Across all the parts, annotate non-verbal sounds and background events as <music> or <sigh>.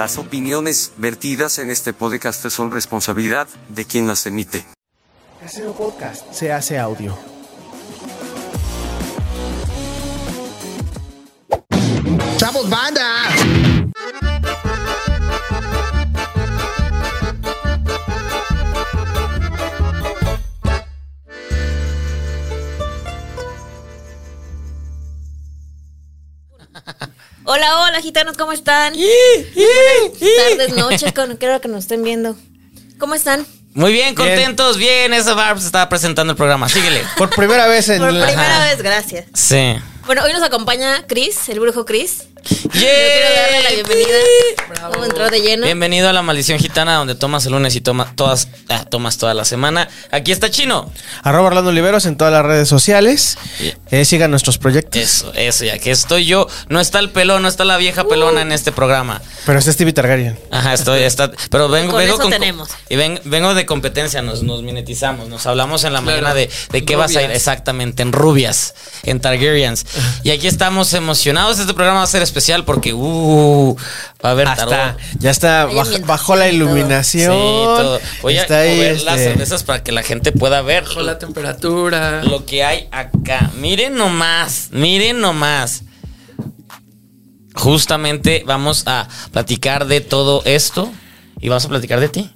Las opiniones vertidas en este podcast son responsabilidad de quien las emite. Casero Podcast, se hace audio. ¡Chavos, banda! Hola, hola, gitanos, ¿cómo están? Buenas tardes, noches, con creo que nos estén viendo. ¿Cómo están? Muy bien, contentos, bien. Esa Barbs estaba presentando el programa. Síguele. Por primera vez en Por la- primera vez, gracias. Sí. Bueno, hoy nos acompaña Chris, el brujo Chris. Yo quiero darle la bienvenida. De lleno. Bienvenido a la maldición gitana, donde tomas el lunes y toma todas, ah, tomas toda la semana. Aquí está Chino. Arroba Orlando Oliveros en todas las redes sociales. Yeah. Eh, sigan nuestros proyectos. Eso, eso, ya que estoy yo. No está el pelón, no está la vieja pelona en este programa. Pero está Stevie Targaryen. Ajá, estoy, está, pero vengo, Con vengo eso tenemos. Y ven- vengo de competencia, nos, nos minetizamos, nos hablamos en la mañana de, de qué vas a ir exactamente, en rubias, en Targaryens. <laughs> Y aquí estamos emocionados. Este programa va a ser especial porque, uh, va a haber Hasta, tarot. ya está, Hay baj- bajó la todo. iluminación. Sí, todo. Voy a está ahí, mover las este, cervezas para que la gente pueda ver Bajó la temperatura. lo que hay acá. Miren nomás, miren nomás. Justamente vamos a platicar de todo esto y vamos a platicar de ti.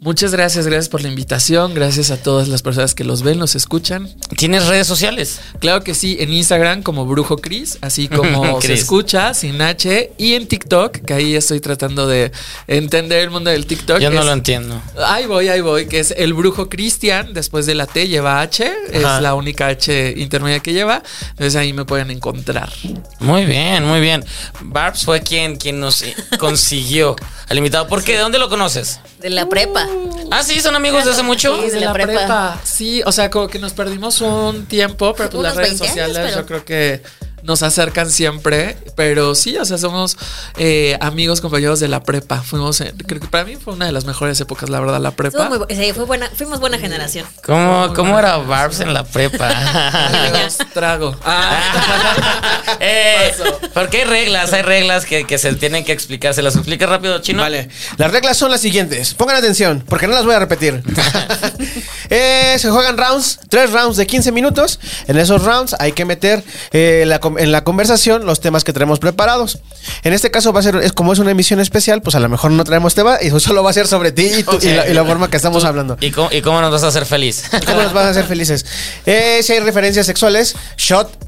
Muchas gracias, gracias por la invitación. Gracias a todas las personas que los ven, los escuchan. ¿Tienes redes sociales? Claro que sí, en Instagram como Brujo Cris, así como <laughs> se escucha, sin H. Y en TikTok, que ahí estoy tratando de entender el mundo del TikTok. Yo no es- lo entiendo. Ahí voy, ahí voy, que es el Brujo Cristian. Después de la T lleva H, Ajá. es la única H intermedia que lleva. Entonces ahí me pueden encontrar. Muy bien, muy bien. Barbs fue quien, quien nos consiguió al invitado. ¿Por qué? ¿De dónde lo conoces? De la prepa. Ah, sí, son amigos de hace mucho. Sí, de la prepa. Sí, o sea, como que nos perdimos un tiempo, pero pues las redes 20 años, sociales pero- yo creo que nos acercan siempre. Pero sí, o sea, somos eh, amigos, compañeros de la prepa. Fuimos, en- creo que para mí fue una de las mejores épocas, la verdad, la prepa. muy sí, fue buena, fuimos buena generación. ¿Cómo, cómo era Barbs en la prepa? <laughs> Trago. Ah. <laughs> Eh, porque hay reglas, hay reglas que, que se tienen que explicar. ¿Se las explica rápido, chino? Vale, las reglas son las siguientes. Pongan atención, porque no las voy a repetir. <laughs> Eh, se juegan rounds, tres rounds de 15 minutos. En esos rounds hay que meter eh, la com- en la conversación los temas que tenemos preparados. En este caso va a ser, es como es una emisión especial, pues a lo mejor no traemos tema <laughs> y solo va a ser sobre ti y, y la, y la forma que estamos hablando. ¿Y cómo, ¿Y cómo nos vas a hacer feliz? ¿Cómo nos van a hacer felices? Eh, si hay referencias sexuales, shot.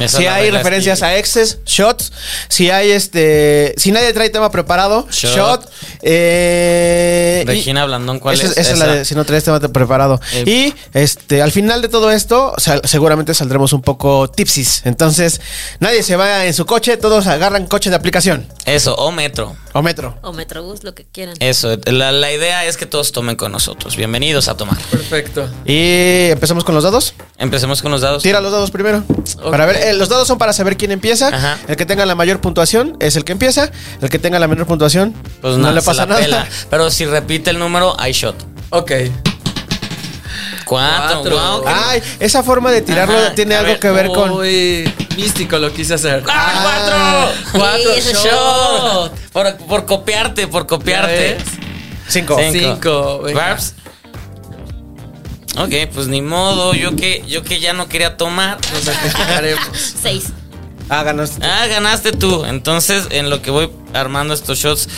Esa si hay referencias a exes, shots. Si hay este. Si nadie trae tema preparado, Shot. shot. Eh, y- Regina Blandón, ¿cuál esa es? Esa es la de si no traes tema preparado. Eh, y este, al final de todo esto, sal- seguramente saldremos un poco tipsis. Entonces, nadie se va en su coche, todos agarran coche de aplicación Eso, o metro. o metro. O Metrobús, lo que quieran. Eso, la, la idea es que todos tomen con nosotros. Bienvenidos a tomar. Perfecto. Y empezamos con los dados. Empecemos con los dados. Tira los dados primero. Para ver, eh, los dados son para saber quién empieza. Ajá. El que tenga la mayor puntuación es el que empieza. El que tenga la menor puntuación, Pues no le pasa nada. pela. <laughs> Pero si repite el número, hay shot. Ok. Cuatro. Cuatro. Wow, Ay, esa forma de tirarlo Ajá, tiene a algo ver, que ver con. Muy místico lo quise hacer. ¡Ah, cuatro! Cuatro Sí, shots. ¡Shot! Por, por copiarte, por copiarte. Cinco. Cinco. Cinco. Ok, pues ni modo. Yo que, yo que ya no quería tomar. Nos <laughs> sacrificaremos. Seis. Ah, ganaste. Ah, ganaste tú. Entonces, en lo que voy armando estos shots,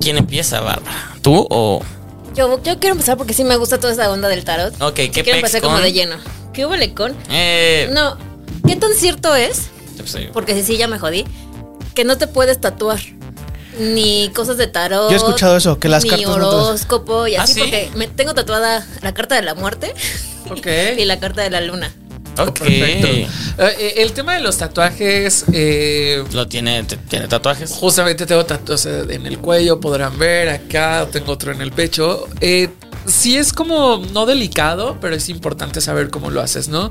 ¿quién empieza, Bárbara? ¿Tú o.? Yo, yo quiero empezar porque sí me gusta toda esa onda del tarot. Ok, ¿qué Quiero empezar como de lleno. ¿Qué hubo con? Eh, No. ¿Qué tan cierto es? Porque sí, sí, ya me jodí. Que no te puedes tatuar. Ni cosas de tarot. Yo he escuchado eso, que las ni cartas no te las- horóscopo y ¿Ah, así sí? porque me tengo tatuada la carta de la muerte Ok. <laughs> y la carta de la luna. Ok. Perfecto. Eh, eh, el tema de los tatuajes, eh, Lo tiene, tiene tatuajes. Justamente tengo tatuajes en el cuello, podrán ver acá, tengo otro en el pecho. Eh, sí es como no delicado, pero es importante saber cómo lo haces, ¿no?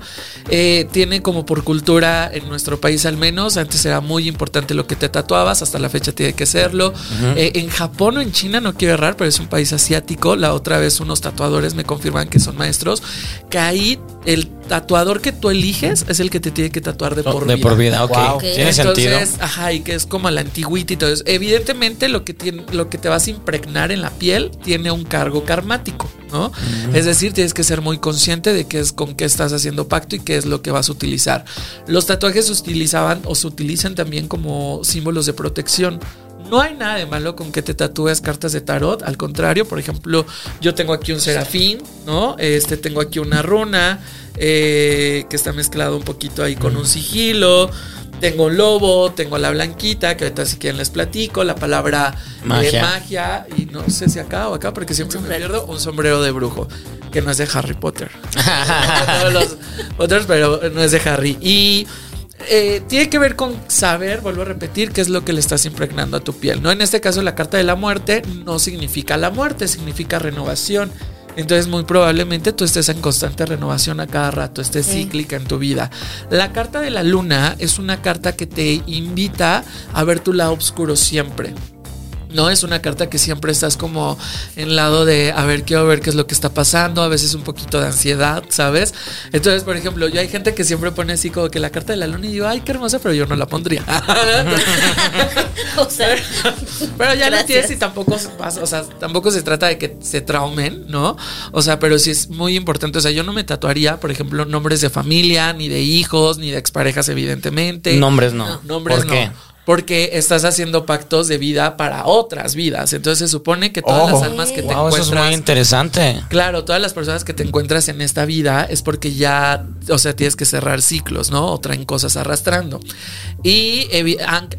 Eh, tiene como por cultura en nuestro país al menos, antes era muy importante lo que te tatuabas, hasta la fecha tiene que serlo. Eh, en Japón o en China, no quiero errar, pero es un país asiático. La otra vez unos tatuadores me confirman que son maestros, que ahí el tatuador que tú eliges es el que te tiene que tatuar de por de vida. por vida, ok. Wow. Tiene Entonces, sentido. ajá, y que es como la antigüita y todo eso. Evidentemente, lo que, tiene, lo que te vas a impregnar en la piel tiene un cargo karmático, ¿no? Es decir, tienes que ser muy consciente de qué es con qué estás haciendo pacto y qué es lo que vas a utilizar. Los tatuajes se utilizaban o se utilizan también como símbolos de protección. No hay nada de malo con que te tatúes cartas de tarot, al contrario, por ejemplo, yo tengo aquí un serafín, ¿no? Este tengo aquí una runa eh, que está mezclado un poquito ahí con un sigilo. Tengo un lobo, tengo la blanquita, que ahorita si quieren les platico, la palabra eh, Magia. magia, y no sé si acá o acá, porque siempre me pierdo, un sombrero de brujo, que no es de Harry Potter. <laughs> <laughs> Todos los otros, pero no es de Harry. Y eh, tiene que ver con saber, vuelvo a repetir, qué es lo que le estás impregnando a tu piel. ¿no? En este caso, la carta de la muerte no significa la muerte, significa renovación. Entonces, muy probablemente tú estés en constante renovación a cada rato, estés Sí. cíclica en tu vida. La carta de la luna es una carta que te invita a ver tu lado oscuro siempre. No es una carta que siempre estás como en lado de, a ver, quiero ver qué es lo que está pasando, a veces un poquito de ansiedad, ¿sabes? Entonces, por ejemplo, yo hay gente que siempre pone así como que la carta de la luna y digo, ay, qué hermosa, pero yo no la pondría. <laughs> O sea, Pero ya lo Gracias. tienes y tampoco se pasa, o sea, tampoco se trata de que se traumen, ¿no? O sea, pero sí es muy importante. O sea, yo no me tatuaría, por ejemplo, nombres de familia, ni de hijos, ni de exparejas, evidentemente. Nombres no. Nombres ¿Por qué? Porque estás haciendo pactos de vida para otras vidas. Entonces se supone que todas las almas que te Wow, eso es encuentras. muy interesante. Claro, todas las personas que te encuentras en esta vida es porque ya, o sea, tienes que cerrar ciclos, ¿no? O traen cosas arrastrando. Y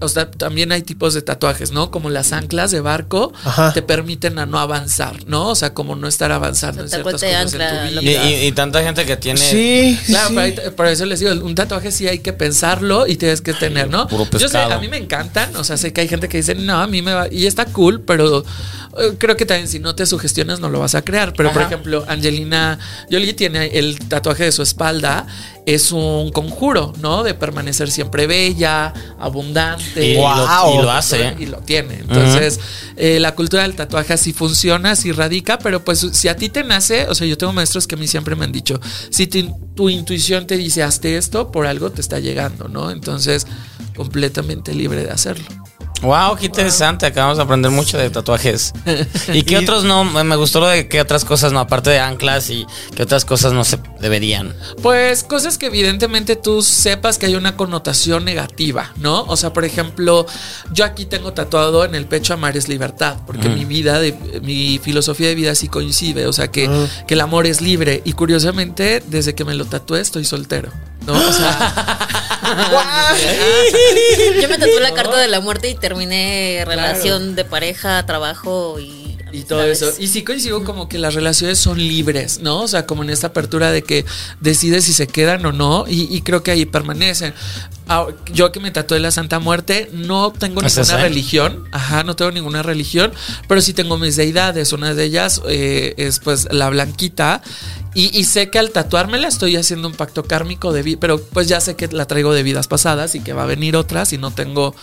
o sea, también hay tipos de tatuajes, ¿no? Como las anclas de barco Ajá. te permiten a no avanzar, ¿no? O sea, como no estar avanzando en Tal ciertas cual te cosas en ancla tu lo Y, vida. y- y tanta gente que tiene. Sí, Claro, sí. pero ahí- por eso les digo, un tatuaje sí hay que pensarlo y tienes que tener, ¿no? puro Yo sé, pescado. a mí me encantan, o sea, sé que hay gente que dice, no, a mí me va, y está cool, pero eh, creo que también si no te sugestionas no lo vas a crear. Pero, por ejemplo, Angelina Jolie tiene el tatuaje de su espalda, es un conjuro, ¿no? De permanecer siempre bella, abundante. Y, Wow. lo, y lo hace. Y lo tiene. Entonces, eh, la cultura del tatuaje así funciona, así radica, pero pues si a ti te nace, o sea, yo tengo maestros que a mí siempre me han dicho, si tu, tu intuición te dice, hazte esto, por algo te está llegando, ¿no? Entonces, completamente libre de hacerlo. Wow, qué interesante. Acabamos de aprender mucho de tatuajes. <laughs> ¿Y qué otros no? Me gustó lo de qué otras cosas no, aparte de anclas y qué otras cosas no se deberían. Pues cosas que evidentemente tú sepas que hay una connotación negativa, ¿no? O sea, por ejemplo, yo aquí tengo tatuado en el pecho amar es libertad, porque mi vida, de, mi filosofía de vida sí coincide, o sea, que, que el amor es libre y curiosamente desde que me lo tatué estoy soltero, ¿no? O sea, <laughs> <laughs> yo me tatué la carta de la muerte y terminé relación de pareja, trabajo y. y todo eso. Y sí coincido como que las relaciones son libres, ¿no? O sea, como en esta apertura de que decides si se quedan o no y, y creo que ahí permanecen. Ah, Yo que me tatué la Santa Muerte, no tengo ¿Es ninguna religión, ajá, no tengo ninguna religión, pero sí tengo mis deidades. Una de ellas eh, es pues la blanquita y, y sé que al tatuármela estoy haciendo un pacto kármico de vida, pero pues ya sé que la traigo de vidas pasadas y que va a venir otras y no tengo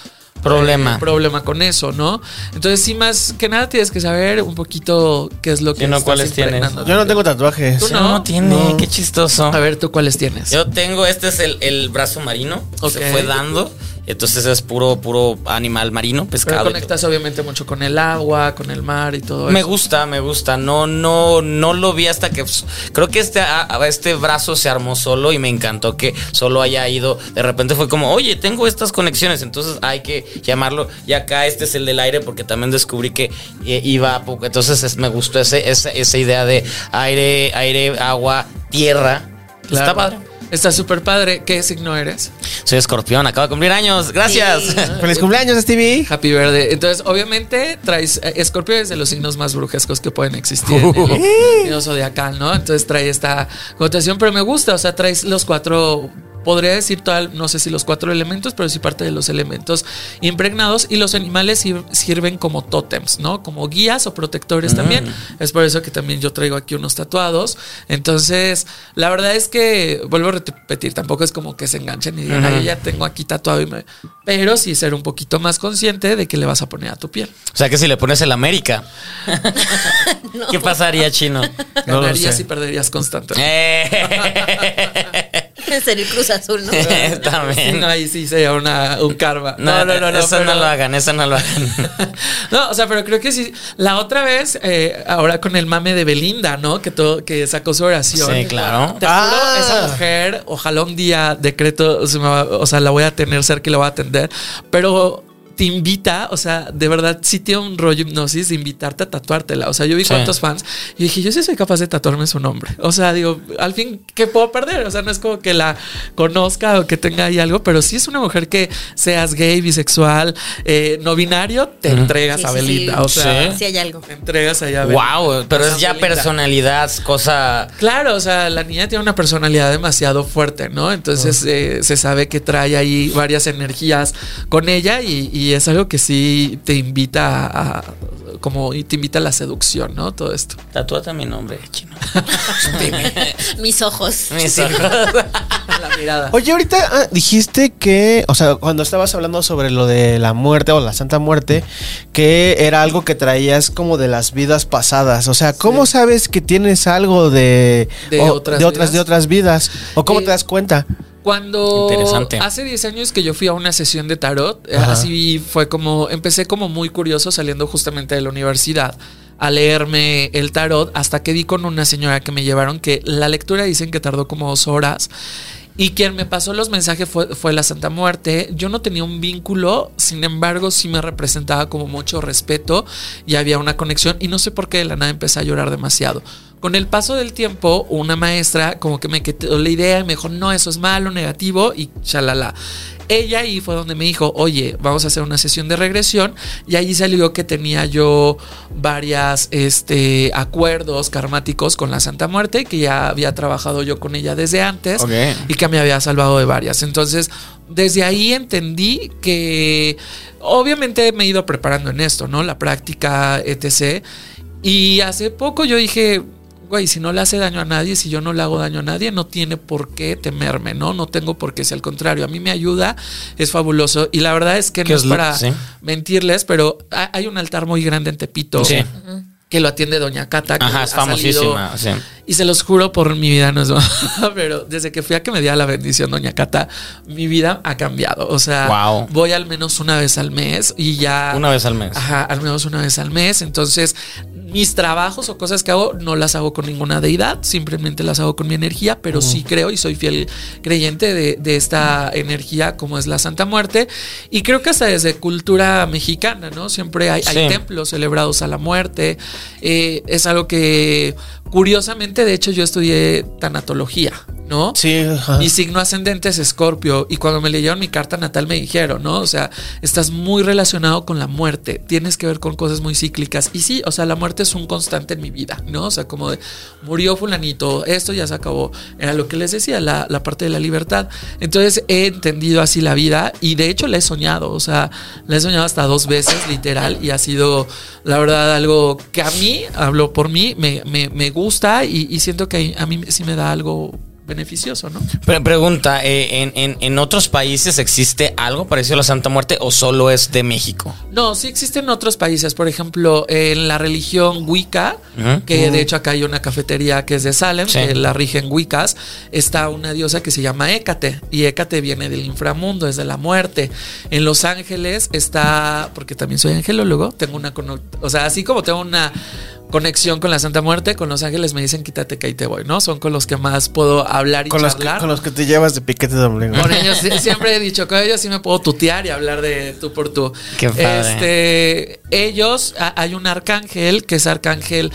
Problema. eh, problema con eso, ¿no? Entonces, sí, más que nada tienes que saber un poquito qué es lo que Sí, no, ¿cuáles tienes? Yo no tengo tatuajes. Tú no. no, tiene, No. qué chistoso. A ver, ¿tú cuáles tienes? Yo tengo, este es el, el brazo marino, que Ok. se fue dando. Entonces es puro, puro animal marino, Pero pescado. y conectas obviamente mucho con el agua, con el mar y todo Me eso. gusta, me gusta. No, no, no lo vi hasta que pues, creo que este, este brazo se armó solo y me encantó que solo haya ido. De repente fue como, oye, tengo estas conexiones, entonces hay que llamarlo. Y acá este es el del aire porque también descubrí que eh, iba a poco. Entonces es- me gustó ese, esa, esa idea de aire, aire, agua, tierra. Claro. Está padre. Está súper padre. ¿Qué signo eres? Soy escorpión, acabo de cumplir años. Gracias. Sí. <laughs> Feliz cumpleaños, Stevie. Happy Verde. Entonces, obviamente, traes. eh, Escorpio es de los signos más brujescos que pueden existir en el zodiacal, ¿no? Entonces trae esta connotación, pero me gusta. O sea, traes los cuatro. Podría decir, tal, no sé si los cuatro elementos, pero sí parte de los elementos impregnados. Y los animales sir- sirven como tótems, ¿no? Como guías o protectores también. Es por eso que también yo traigo aquí unos tatuados. Entonces, la verdad es que, vuelvo a repetir, tampoco es como que se enganchen y digan, "Ay, ya tengo aquí tatuado. Y me... Pero sí ser un poquito más consciente de que le vas a poner a tu piel. O sea que si le pones el América, <laughs> ¿qué pasaría, chino? Ganarías y perderías constante. <laughs> <laughs> Sería el Cruz Azul, ¿no? <laughs> También. Sí, no, ahí sí sería una, un karma. No, no, no, no. Eso pero- no lo hagan, eso no lo hagan. <laughs> No, o sea, pero creo que sí. La otra vez, eh, ahora con el mame de Belinda, ¿no? Que todo, que sacó su oración. Sí, claro. Te juro, Ah. esa mujer, ojalá un día decreto, o sea, la voy a tener cerca y la voy a atender. Pero te invita, o sea, de verdad sí tiene un rollo hipnosis de invitarte a tatuártela. O sea, yo vi Sí. cuántos fans y dije, yo sí soy capaz de tatuarme su nombre. O sea, digo, al fin, ¿qué puedo perder? O sea, no es como que la conozca o que tenga ahí algo, pero sí es una mujer que seas gay, bisexual, eh, no binario, te entregas Sí, a Belinda. sí. O sea, Sí. Hay algo. te entregas allá a Belinda. wow, pero es ya Belinda. personalidad, cosa. Claro, o sea, la niña tiene una personalidad demasiado fuerte, ¿no? Entonces eh, se sabe que trae ahí varias energías con ella y, y es algo que sí te invita a, a- como y te invita a la seducción, ¿no? Todo esto. Tatúate mi nombre, chino. <laughs> Mis ojos. Mis ojos. <laughs> La mirada. Oye, ahorita ah, dijiste que, o sea, cuando estabas hablando sobre lo de la muerte o la Santa Muerte, que era algo que traías como de las vidas pasadas. O sea, ¿cómo sabes que tienes algo de, De o- otras de otras vidas? de otras vidas? ¿O cómo Eh, te das cuenta? Cuando Interesante. hace 10 años que yo fui a una sesión de tarot, eh, Ajá. así fue como, empecé como muy curioso saliendo justamente de la universidad a leerme el tarot hasta que di con una señora que me llevaron que la lectura dicen que tardó como dos horas. Y quien me pasó los mensajes fue, fue la Santa Muerte. Yo no tenía un vínculo, sin embargo, sí me representaba como mucho respeto y había una conexión. Y no sé por qué de la nada empecé a llorar demasiado. Con el paso del tiempo, una maestra como que me quedó la idea y me dijo, no, eso es malo, negativo y chalala. Ella ahí fue donde me dijo, oye, vamos a hacer una sesión de regresión y ahí salió que tenía yo varias este, acuerdos karmáticos con la Santa Muerte, que ya había trabajado yo con ella desde antes y que me había salvado de varias. Entonces, desde ahí entendí que obviamente me he ido preparando en esto, ¿no? La práctica, etc. Y hace poco yo dije, güey, si no le hace daño a nadie, si yo no le hago daño a nadie, no tiene por qué temerme, ¿no? No tengo por qué, si al contrario, a mí me ayuda, es fabuloso. Y la verdad es que ¿Qué no es para sí. mentirles, pero ha- hay un altar muy grande en Tepito. Sí. Que lo atiende Doña Cata. que Ajá, es ha salido- famosísima. sí. Y se los juro por mi vida, no es <laughs> pero desde que fui a que me diera la bendición, Doña Cata, mi vida ha cambiado. O sea, Wow. voy al menos una vez al mes y ya. Una vez al mes. Ajá, al menos una vez al mes. Entonces, mis trabajos o cosas que hago no las hago con ninguna deidad, simplemente las hago con mi energía, pero sí creo y soy fiel creyente de, de esta energía como es la Santa Muerte. Y creo que hasta desde cultura mexicana, ¿no? Siempre hay, templos celebrados a la muerte. Eh, es algo que, curiosamente, de hecho, yo estudié tanatología, ¿no? Sí, ajá. Mi signo ascendente es Escorpio y cuando me leyeron mi carta natal me dijeron, ¿no? O sea, estás muy relacionado con la muerte, tienes que ver con cosas muy cíclicas. Y sí, o sea, la muerte es un constante en mi vida, ¿no? O sea, como de murió fulanito, esto ya se acabó. Era lo que les decía, la, la parte de la libertad. Entonces he entendido así la vida y de hecho la he soñado, o sea, la he soñado hasta dos veces, literal, y ha sido, la verdad, algo que a mí, hablo por mí, me, me, me gusta y, y siento que a mí sí me da algo beneficioso, ¿no? Pre- pregunta, eh, ¿en, en, en otros países existe algo parecido a la Santa Muerte o solo es de México? No, sí existen otros países. Por ejemplo, en la religión Wicca, que de hecho acá hay una cafetería que es de Salem, Sí. que la rigen Wiccas, está una diosa que se llama Hécate. Y Hécate viene del inframundo, es de la muerte. En Los Ángeles está, porque también soy angelólogo, tengo una, o sea, así como tengo una conexión con la Santa Muerte, con Los Ángeles me dicen quítate que ahí te voy, ¿no? Son con los que más puedo hablar y Con los, que, charlar. con los que te llevas de piquete de ombligo. Con ellos <laughs> sí- siempre he dicho, con ellos sí me puedo tutear y hablar de tú por tú. Qué padre. Este, ellos, a- hay un arcángel que es arcángel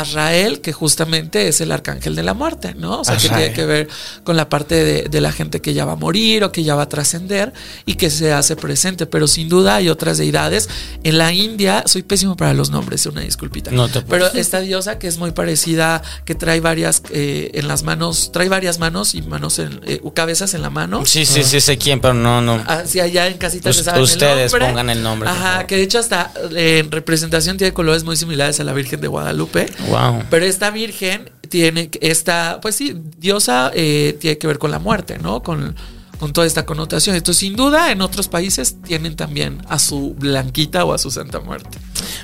Azrael, que justamente es el arcángel de la muerte, ¿no? O sea, que tiene que ver con la parte de, de la gente que ya va a morir o que ya va a trascender y que se hace presente. Pero sin duda hay otras deidades. En la India, soy pésimo para los nombres, una disculpita. No te Pero esta diosa que es muy parecida, que trae varias eh, en las manos, trae varias manos y manos en, eh, cabezas en la mano. Sí, sí, sí, sé quién, pero no, no. Hacia allá en casitas el ustedes nombre. pongan el nombre, Ajá, que de hecho hasta eh, en representación tiene colores muy similares a la Virgen de Guadalupe. Wow. Pero esta Virgen tiene, esta, pues sí, diosa eh, tiene que ver con la muerte, ¿no? Con, con toda esta connotación. Entonces, sin duda, en otros países tienen también a su Blanquita o a su Santa Muerte.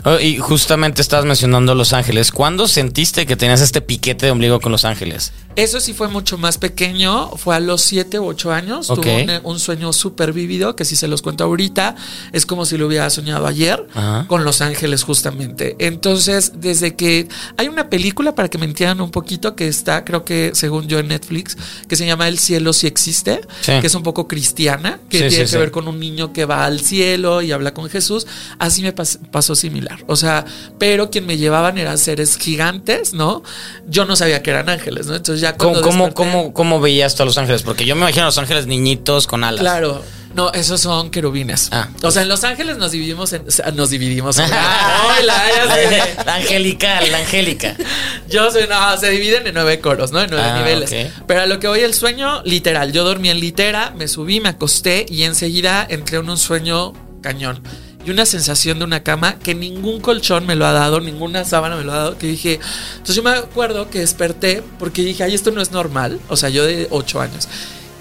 Oh, y justamente estabas mencionando Los Ángeles. ¿Cuándo sentiste que tenías este piquete de ombligo con Los Ángeles? Eso sí fue mucho más pequeño, fue a los 7 u 8 años, Ok. tuvo un, un sueño súper vívido, que si se los cuento ahorita, es como si lo hubiera soñado ayer, Ajá. con Los Ángeles justamente. Entonces, desde que hay una película, para que me entiendan un poquito, que está, creo que según yo en Netflix, que se llama El cielo si existe, Sí. que es un poco cristiana, que Sí, tiene sí, que sí. ver con un niño que va al cielo y habla con Jesús, así me pas- pasó similar. O sea, pero quien me llevaban eran seres gigantes, ¿no? Yo no sabía que eran ángeles, ¿no? Entonces ya ¿Cómo, cómo, cómo, cómo veías tú a Los Ángeles? Porque yo me imagino a Los Ángeles niñitos con alas. Claro. No, esos son querubines. Ah. O sea, en Los Ángeles nos dividimos en. nos dividimos. <laughs> Ay, la- ya sé. La <laughs> angelical, la angélica. <laughs> Yo soy, no, se dividen en nueve coros, ¿no? En nueve Ah, niveles. ok. Pero a lo que voy el sueño, literal. Yo dormí en litera, me subí, me acosté y enseguida entré en un sueño cañón. Y una sensación de una cama que ningún colchón me lo ha dado, ninguna sábana me lo ha dado. Que dije. Entonces yo me acuerdo que desperté porque dije, ay, esto no es normal. O sea, yo de ocho años.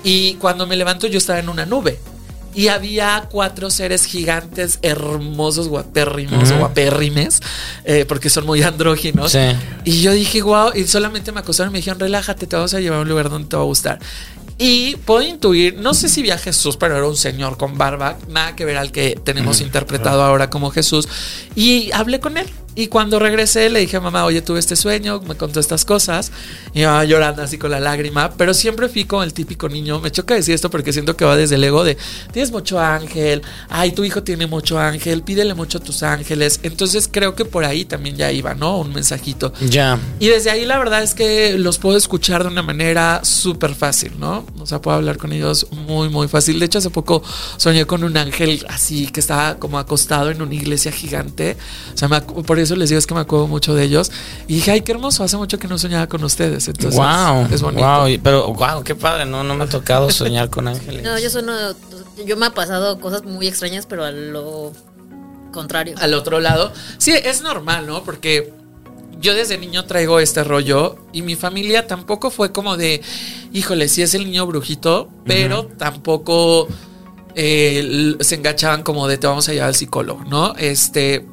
Y cuando me levanto, yo estaba en una nube. Y había cuatro seres gigantes, hermosos, guapérrimos o guapérrimes, eh, porque son muy andróginos. Sí. Y yo dije, wow, y solamente me acostaron y me dijeron, relájate, te vamos a llevar a un lugar donde te va a gustar. Y puedo intuir, no sé si vi a Jesús, pero era un señor con barba, nada que ver al que tenemos interpretado ahora como Jesús. Y hablé con él. Y cuando regresé le dije a mamá, oye, tuve este sueño, me contó estas cosas. Y mamá llorando así con la lágrima. Pero siempre fui como el típico niño. Me choca decir esto porque siento que va desde el ego de, tienes mucho ángel, ay, tu hijo tiene mucho ángel, pídele mucho a tus ángeles. Entonces creo que por ahí también ya iba, ¿no? Un mensajito. Ya. Y desde ahí la verdad es que los puedo escuchar de una manera súper fácil, ¿no? O sea, puedo hablar con ellos muy, muy fácil. De hecho, hace poco soñé con un ángel así que estaba como acostado en una iglesia gigante. O sea, me por eso les digo es que me acuerdo mucho de ellos. Y dije, ay, qué hermoso, hace mucho que no soñaba con ustedes. Entonces, wow. es bonito. Wow. Pero, wow, qué padre. No, no me ha tocado soñar con ángeles. No, yo sono. Yo me ha pasado cosas muy extrañas, pero a lo contrario. al otro lado. Sí, es normal, ¿no? Porque yo desde niño traigo este rollo y mi familia tampoco fue como de, híjole, sí es el niño brujito, pero tampoco eh, se enganchaban como de te vamos a llevar al psicólogo, ¿no? Este.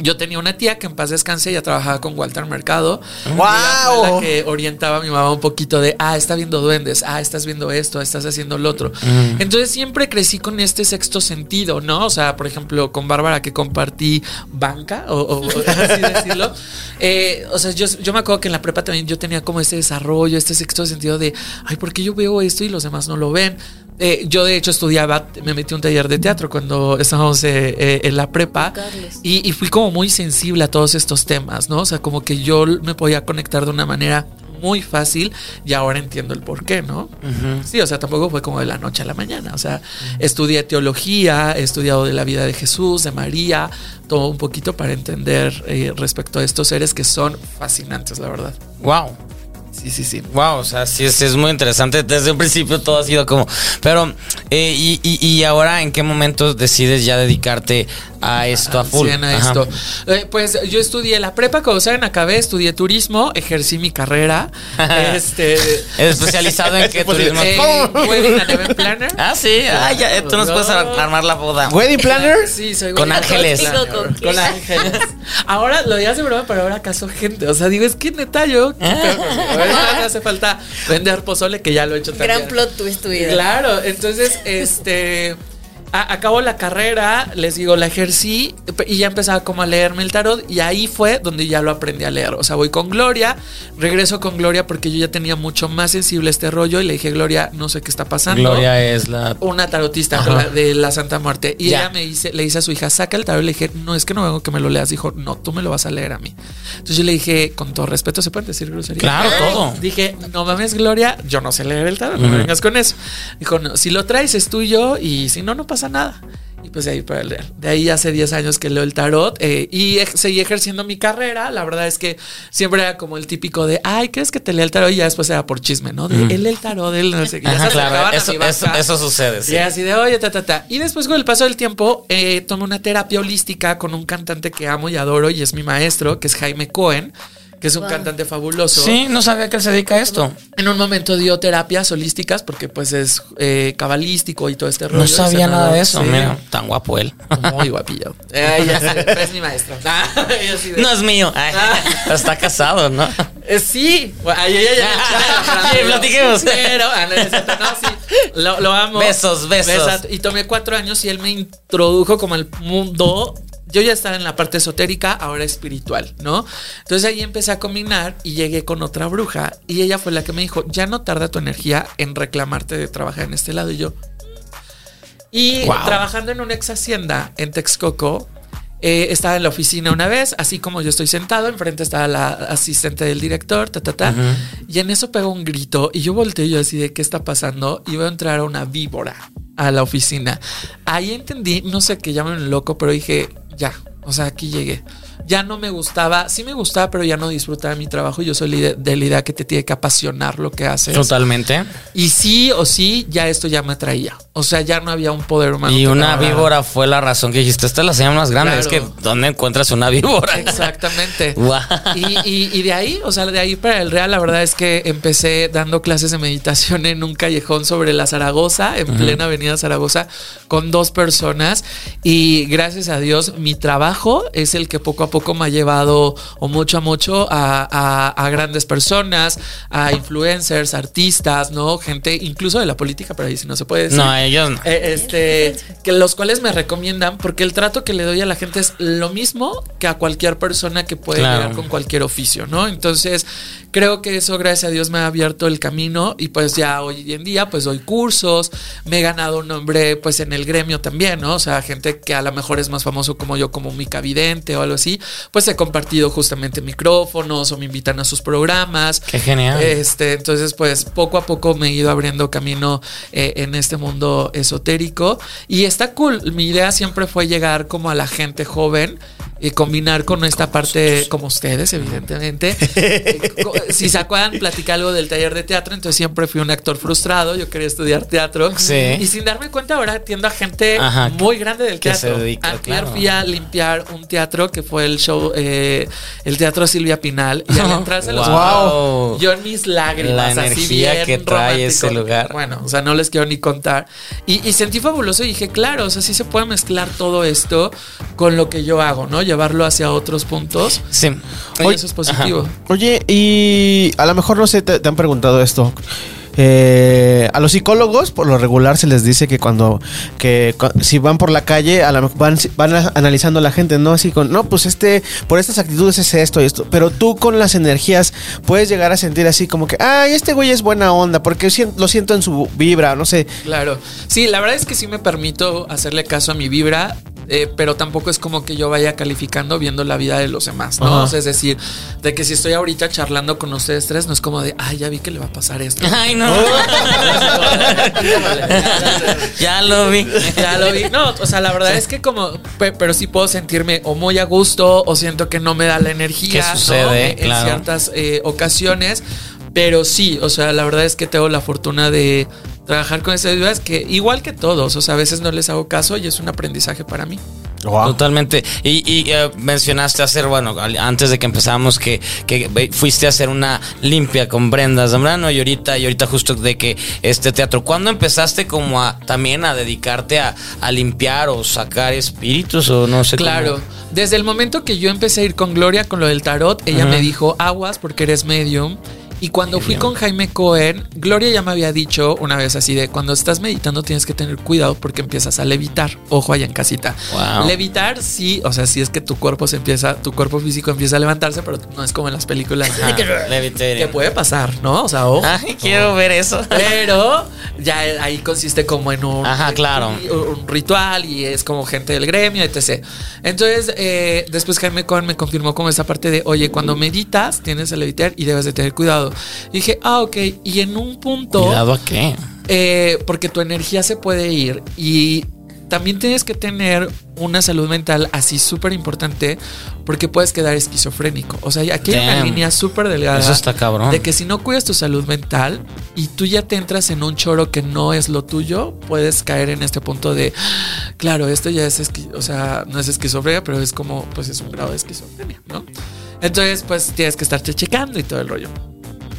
Yo tenía una tía que en paz descanse, ella trabajaba con Walter Mercado. Fue la que orientaba a mi mamá un poquito de, ah, está viendo duendes, ah, estás viendo esto, estás haciendo lo otro. Entonces siempre crecí con este sexto sentido, ¿no? O sea, por ejemplo, con Bárbara que compartí banca, o <laughs> así decirlo. Eh, o sea, yo, yo me acuerdo que en la prepa también yo tenía como este desarrollo, este sexto sentido de, ay, ¿por qué yo veo esto y los demás no lo ven? Eh, yo de hecho estudiaba, me metí a un taller de teatro cuando estábamos eh, eh, en la prepa y fui como muy sensible a todos estos temas, ¿no? O sea, como que yo me podía conectar de una manera muy fácil y ahora entiendo el por qué, ¿no? Sí, o sea, tampoco fue como de la noche a la mañana. O sea, estudié teología, he estudiado de la vida de Jesús, de María, todo un poquito para entender eh, respecto a estos seres que son fascinantes, la verdad. Wow. Sí, sí, sí. Wow, o sea, sí es, es muy interesante. Desde un principio todo ha sido como. Pero, eh, y, y- y ahora en qué momento decides ya dedicarte a esto a full? A esto. Eh, pues yo estudié la prepa, como saben, acabé, estudié turismo, ejercí mi carrera. <laughs> este. ¿Especializado en qué <laughs> turismo? eh, wedding and event planner. Ah, sí. Ah, ya, eh, tú nos puedes ar- armar la boda. ¿Wedding planner? <laughs> Sí, soy Con wedding ángeles. ¿con ángeles. Ahora lo digas de broma, pero ahora caso gente. O sea, digo, es que neta yo. Ahora me hace falta vender pozole, que ya lo he hecho también. Gran plot twist tu vida. Claro, entonces, este. A- acabó la carrera, les digo, la ejercí y ya empezaba como a leerme el tarot y ahí fue donde ya lo aprendí a leer. O sea, voy con Gloria, regreso con Gloria porque yo ya tenía mucho más sensible este rollo y le dije, Gloria, no sé qué está pasando. Gloria es la. Una tarotista Ajá. de la Santa Muerte. Y Ya. ella me dice, le dice a su hija, saca el tarot. Y le dije, no, es que no vengo que me lo leas. Dijo, no, tú me lo vas a leer a mí. Entonces yo le dije, con todo respeto, ¿se pueden decir grosería? Claro, todo. Dije, no mames, Gloria, yo no sé leer el tarot, no me Ujú. vengas con eso. Dijo, no, si lo traes es tuyo y si no, no pasa nada. Y pues de ahí para leer. De ahí hace 10 años que leo el tarot eh, y ej- seguí ejerciendo mi carrera. La verdad es que siempre era como el típico de, ay, ¿crees que te lea el tarot? Y ya después era por chisme, ¿no? De él el tarot, él no sé qué. Ajá, claro, eso, sucede. sí. Y así de, oye, ta, ta, ta. Y después, con el paso del tiempo, eh, tomé una terapia holística con un cantante que amo y adoro y es mi maestro, que es Jaime Cohen, que es un cantante fabuloso. Sí, no sabía que él se dedica a esto. En un momento dio terapias holísticas porque pues es eh, cabalístico y todo este rollo. No sabía nada de eso. Sí. Mira, tan guapo él. Muy guapillo. <laughs> Eh, ya sé, pero es mi maestro. <laughs> Ah, de- No es mío. Ay, Ah. <laughs> Está casado, ¿no? Eh, sí. Ay, ay, ay, ay, Sí, platiquemos. Pero, no, sí. Lo, lo amo. Besos, besos. Y tomé cuatro años y él me introdujo como al mundo. Yo ya estaba en la parte esotérica, ahora espiritual, ¿no? Entonces ahí empecé a combinar y llegué con otra bruja y ella fue la que me dijo, ya no tarda tu energía en reclamarte de trabajar en este lado. Y yo... Y Wow. trabajando en una ex hacienda en Texcoco, eh, estaba en la oficina una vez, así como yo estoy sentado, enfrente estaba la asistente del director, ta, ta, ta, y en eso pegó un grito y yo volteé y yo así de qué está pasando y voy a entrar a una víbora a la oficina. Ahí entendí, no sé qué llaman loco, pero dije, ya, o sea, aquí llegué. Ya no me gustaba, sí me gustaba, pero ya no disfrutaba mi trabajo. Yo soy de la idea que te tiene que apasionar lo que haces. Totalmente. Y sí o sí, ya esto ya me atraía. O sea, ya no había un poder humano. Y una víbora fue la razón que dijiste, esta es la señal más grande. Claro. Es que, ¿dónde encuentras una víbora? Exactamente. <laughs> Guau. Y, y- y de ahí, o sea, de ahí para el Real, la verdad es que empecé dando clases de meditación en un callejón sobre la Zaragoza, en plena avenida Zaragoza, con dos personas. Y gracias a Dios, mi trabajo es el que poco a poco me ha llevado, o mucho a mucho, a, a- a grandes personas, a influencers, artistas, ¿no? Gente, incluso de la política, pero ahí sí no se puede decir. No, ellos no. Eh, este, que los cuales me recomiendan, porque el trato que le doy a la gente es lo mismo que a cualquier persona que puede Claro. llegar con cualquier oficio, ¿no? Entonces, creo que eso, gracias a Dios, me ha abierto el camino y pues ya hoy en día, pues doy cursos, me he ganado un nombre, pues en el gremio también, ¿no? O sea, gente que a lo mejor es más famoso como yo, como Mica Vidente o algo así, pues he compartido justamente micrófonos o me invitan a sus programas. Qué genial. Este, entonces, pues poco a poco me he ido abriendo camino eh, en este mundo esotérico y está cool. Mi idea siempre fue llegar como a la gente joven y combinar con esta parte, como ustedes, evidentemente. <laughs> Si se acuerdan, platicé algo del taller de teatro, entonces siempre fui un actor frustrado. Yo quería estudiar teatro. Sí. Y sin darme cuenta, ahora atiendo a gente Ajá, muy grande del que se teatro. dedica, claro. fui a limpiar un teatro que fue el show, eh, el teatro Silvia Pinal. Y al entrarse los <laughs> Wow. yo en mis lágrimas, La así energía bien que trae romántico. ese lugar. Bueno, o sea, no les quiero ni contar. Y, y sentí fabuloso y dije, claro, o sea, sí se puede mezclar todo esto con lo que yo hago, ¿no? Llevarlo hacia otros puntos. Sí. Oye, eso es positivo. Oye, y a lo mejor no sé, te, te han preguntado esto. Eh, a los psicólogos, por lo regular, se les dice que cuando, que si van por la calle, a mejor van, van analizando a la gente, ¿no? Así con, no, pues este, por estas actitudes es esto y esto. Pero tú con las energías puedes llegar a sentir así como que, ay, este güey es buena onda, porque lo siento en su vibra, no sé. Claro. Sí, la verdad es que sí me permito hacerle caso a mi vibra. Eh, pero tampoco es como que yo vaya calificando viendo la vida de los demás, ¿no? O sea, es decir, de que si estoy ahorita charlando con ustedes tres, no es como de, ay, ya vi que le va a pasar esto. <laughs> Ay, no. <laughs> <laughs> ya lo vi. Ya lo vi. No, o sea, la verdad es que como, pe- pero sí puedo sentirme o muy a gusto o siento que no me da la energía. ¿Qué ¿no? sucede? En, ciertas eh, ocasiones. Pero sí, o sea, la verdad es que tengo la fortuna de trabajar con esas vidas que igual que todos, o sea, a veces no les hago caso y es un aprendizaje para mí. Totalmente. Y, y, eh, mencionaste hacer, bueno, al- antes de que empezamos, que, que fuiste a hacer una limpia con Brenda Zambrano y ahorita, y ahorita justo de que este teatro. ¿Cuándo empezaste como a también a dedicarte a, a limpiar o sacar espíritus o no sé cómo? Claro, desde el momento que yo empecé a ir con Gloria con lo del tarot, ella me dijo, aguas porque eres medium Y cuando fui con Jaime Cohen, Gloria ya me había dicho una vez así de cuando estás meditando tienes que tener cuidado porque empiezas a levitar. Ojo allá en casita. Wow. Levitar sí, o sea, sí es que tu cuerpo se empieza, tu cuerpo físico empieza a levantarse, pero no es como en las películas. Que levitating. puede pasar, ¿no? O sea, ojo. Ay, quiero ver eso. Pero ya ahí consiste como en un, Ajá, claro. un ritual y es como gente del gremio, etc. Entonces, eh, después Jaime Cohen me confirmó como esa parte de, oye, cuando meditas tienes el levitar y debes de tener cuidado. Y dije, ah, ok. Y en un punto, ¿Cuidado a qué? eh, porque tu energía se puede ir y también tienes que tener una salud mental así súper importante porque puedes quedar esquizofrénico. O sea, aquí hay una Damn. línea súper delgada. Eso está cabrón. De que si no cuidas tu salud mental y tú ya te entras en un choro que no es lo tuyo, puedes caer en este punto de, claro, esto ya es, o sea, no es esquizofrenia, pero es como, pues es un grado de esquizofrenia, ¿no? Entonces, pues tienes que estarte checando y todo el rollo.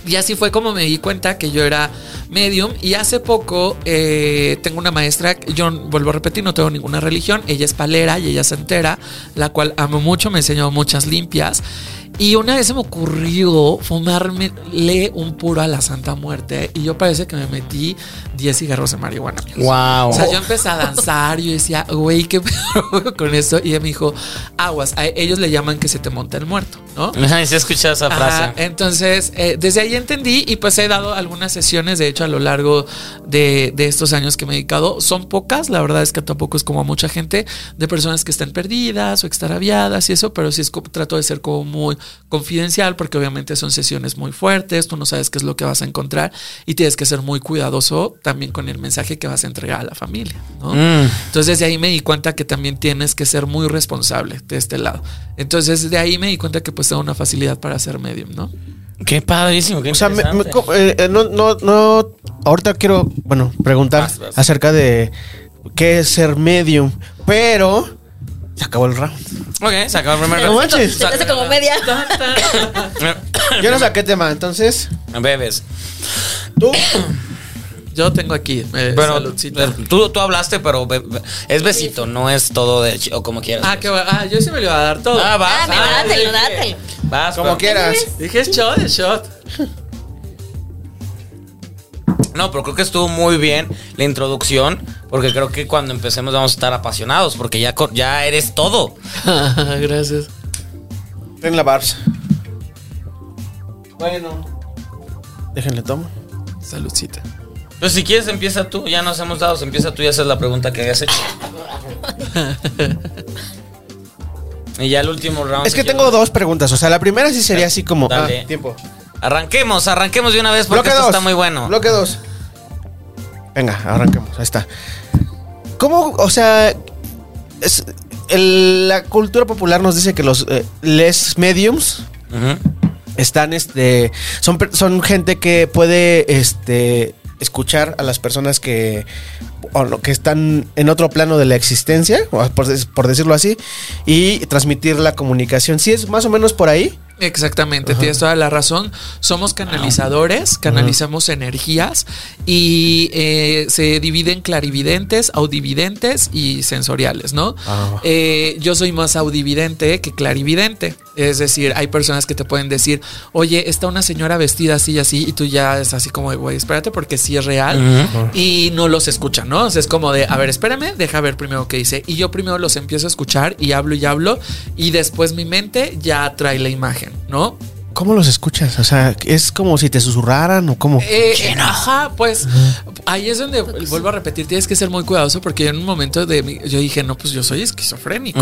Y así fue como me di cuenta que yo era medium. Y hace poco eh, tengo una maestra, yo vuelvo a repetir, no tengo ninguna religión. Ella es palera y ella es entera, la cual amo mucho, me enseñó muchas limpias. Y una vez se me ocurrió fumarme un puro a la Santa Muerte. Y yo parece que me metí 10 cigarros de marihuana. Wow. O sea, yo empecé a danzar yo decía, güey, ¿qué <laughs> pedo con esto? Y ella me dijo, aguas, a ellos le llaman que se te monta el muerto, ¿no? <laughs> Ay, sí he escuchado esa frase. Ajá, entonces, eh, desde ahí entendí y pues he dado algunas sesiones, de hecho, a lo largo de, de estos años que me he dedicado. Son pocas, la verdad es que tampoco es como mucha gente, de personas que están perdidas o extraviadas y eso, pero sí es como- trato de ser como muy confidencial porque obviamente son sesiones muy fuertes, tú no sabes qué es lo que vas a encontrar y tienes que ser muy cuidadoso también con el mensaje que vas a entregar a la familia, ¿no? Mm. Entonces de ahí me di cuenta que también tienes que ser muy responsable de este lado. Entonces de ahí me di cuenta que pues tengo una facilidad para ser medium, ¿no? Qué padrísimo, qué O sea, me- me- eh, eh, no, no, no. Ahorita quiero, bueno, preguntar Vas, vas. acerca de qué es ser medium. Pero se acabó el round. Ok, se acabó el primer No manches. Se te hace como media. <laughs> Yo no saqué tema, entonces. Bebes. Tú. Yo tengo aquí. eh, Pero, saludcita. pero tú, tú hablaste, pero be- be- es besito, no es todo de chi- o como quieras. Ah, qué va- ah, yo sí me lo iba a dar todo. Ah, vas. Ah, me vas, dátelo, dátelo. Vas, Como pero- quieras. Dije es shot, es shot. No, pero creo que estuvo muy bien la introducción, porque creo que cuando empecemos vamos a estar apasionados, porque ya, ya eres todo. <laughs> Gracias. En la Barbs. Bueno. Déjenle tomo. Saludcita. Pues si quieres empieza tú, ya nos hemos dado, empieza tú y haces la pregunta que habías hecho. <laughs> y ya el último round. Es que tengo dos preguntas. O sea, la primera sí sería así como. Dale. Ah, tiempo. Arranquemos, arranquemos de una vez porque Bloque esto dos. está muy bueno. Bloque dos. Venga, arranquemos. Ahí está. ¿Cómo, o sea, es- el- la cultura popular nos dice que los eh, les mediums están, este, son, gente que puede, este, escuchar a las personas que, o que están en otro plano de la existencia, por, por decirlo así, y transmitir la comunicación. Sí, es más o menos por ahí. Exactamente, tienes toda la razón. Somos canalizadores, canalizamos energías y eh, se dividen clarividentes, audividentes y sensoriales, ¿no? Ah. Eh, yo soy más audividente que clarividente. Es decir, hay personas que te pueden decir, oye, está una señora vestida así y así, y tú ya es así como, de, güey, espérate porque sí es real. Y no los escuchan, ¿no? O sea, es como de, a ver, espérame, deja ver primero qué dice. Y yo primero los empiezo a escuchar y hablo y hablo, y después mi mente ya trae la imagen, ¿no? ¿Cómo los escuchas? O sea, ¿es como si te susurraran o cómo? Eh, ajá, pues ahí es donde vuelvo a repetir, tienes que ser muy cuidadoso porque yo en un momento de mi- yo dije, no, pues yo soy esquizofrénico.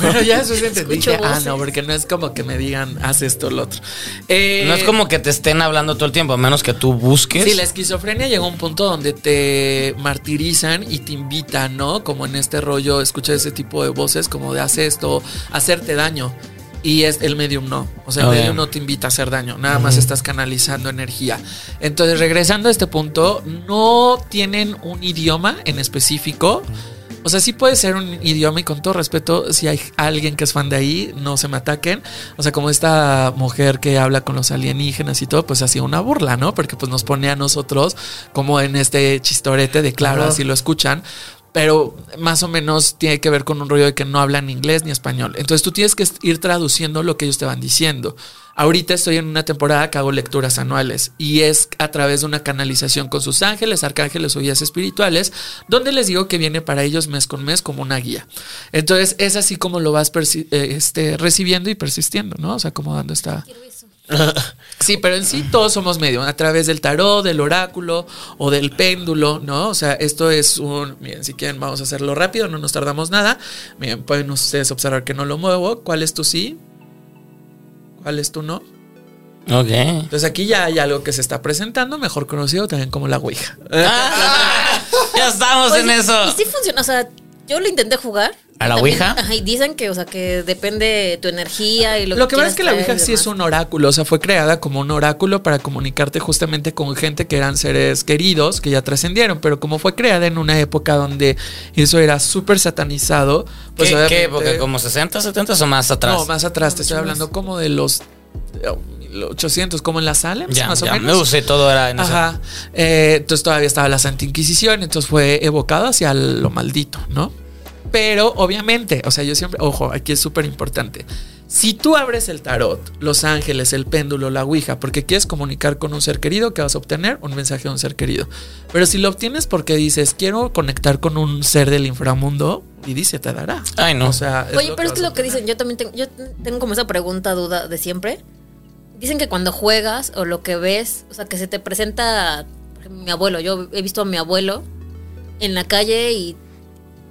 Pero <laughs> ya después entendí que, ah, no, porque no es como que me digan, haz esto o lo otro. Eh, No es como que te estén hablando todo el tiempo, a menos que tú busques. Sí, la esquizofrenia llega a un punto donde te martirizan y te invitan, ¿no? Como en este rollo, escuchar ese tipo de voces como de hace esto, hacerte daño. Y es el medium no. O sea, el Ok. medium no te invita a hacer daño. Nada más estás canalizando energía. Entonces, regresando a este punto, no tienen un idioma en específico. O sea, sí puede ser un idioma y con todo respeto, si hay alguien que es fan de ahí, no se me ataquen. O sea, como esta mujer que habla con los alienígenas y todo, pues hacía una burla, ¿no? Porque pues nos pone a nosotros como en este chistorete de claro, así lo escuchan. Pero más o menos tiene que ver con un rollo de que no hablan inglés ni español. Entonces tú tienes que ir traduciendo lo que ellos te van diciendo. Ahorita estoy en una temporada que hago lecturas anuales y es a través de una canalización con sus ángeles, arcángeles o guías espirituales, donde les digo que viene para ellos mes con mes como una guía. Entonces es así como lo vas eh, este, recibiendo y persistiendo, ¿no? O sea, como dando esta... <laughs> Sí, pero en sí todos somos medio, a través del tarot, del oráculo o del péndulo, ¿no? O sea, esto es un, miren, si quieren vamos a hacerlo rápido, no nos tardamos nada. Miren, pueden ustedes observar que no lo muevo. ¿Cuál es tu sí? ¿Cuál es tu no? Ok. Entonces aquí ya hay algo que se está presentando, mejor conocido también como la Ouija. Ah, <laughs> ya estamos en eso. Y sí funciona, o sea, yo lo intenté jugar. ¿A la También- Ouija? Ajá, y dicen que, o sea, que depende tu energía y lo, Lo que pasa quieras es que la Ouija sí es un oráculo, o sea, fue creada como un oráculo para comunicarte justamente con gente que eran seres queridos, que ya trascendieron, pero como fue creada en una época donde eso era súper satanizado, pues ¿Qué, qué época? ¿Como 60, 70 o más atrás? No, más atrás, te estoy hablando como de los eh, 1800, como en la Salem, ya, más o ya, menos. me usé todo era en eso. Ajá. Eh, entonces todavía estaba la Santa Inquisición, entonces fue evocado hacia lo maldito, ¿no? Pero obviamente, o sea, yo siempre, ojo, aquí es súper importante. Si tú abres el tarot, los ángeles, el péndulo, la ouija, porque quieres comunicar con un ser querido, que vas a obtener un mensaje de un ser querido. Pero si lo obtienes porque dices, quiero conectar con un ser del inframundo, y dice, te dará. Ay, no. O sea, Oye, pero es que lo que dicen, yo también tengo, yo tengo como esa pregunta, duda de siempre. Dicen que cuando juegas o lo que ves, o sea, que se te presenta por ejemplo, mi abuelo. Yo he visto a mi abuelo en la calle y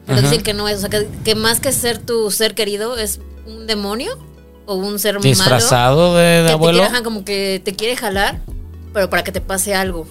pero dicen que no es, o sea, que, que más que ser tu ser querido es un demonio o un ser malo Disfrazado de, de que te abuelo. quiere, ajá, como que te quiere jalar, pero para que te pase algo.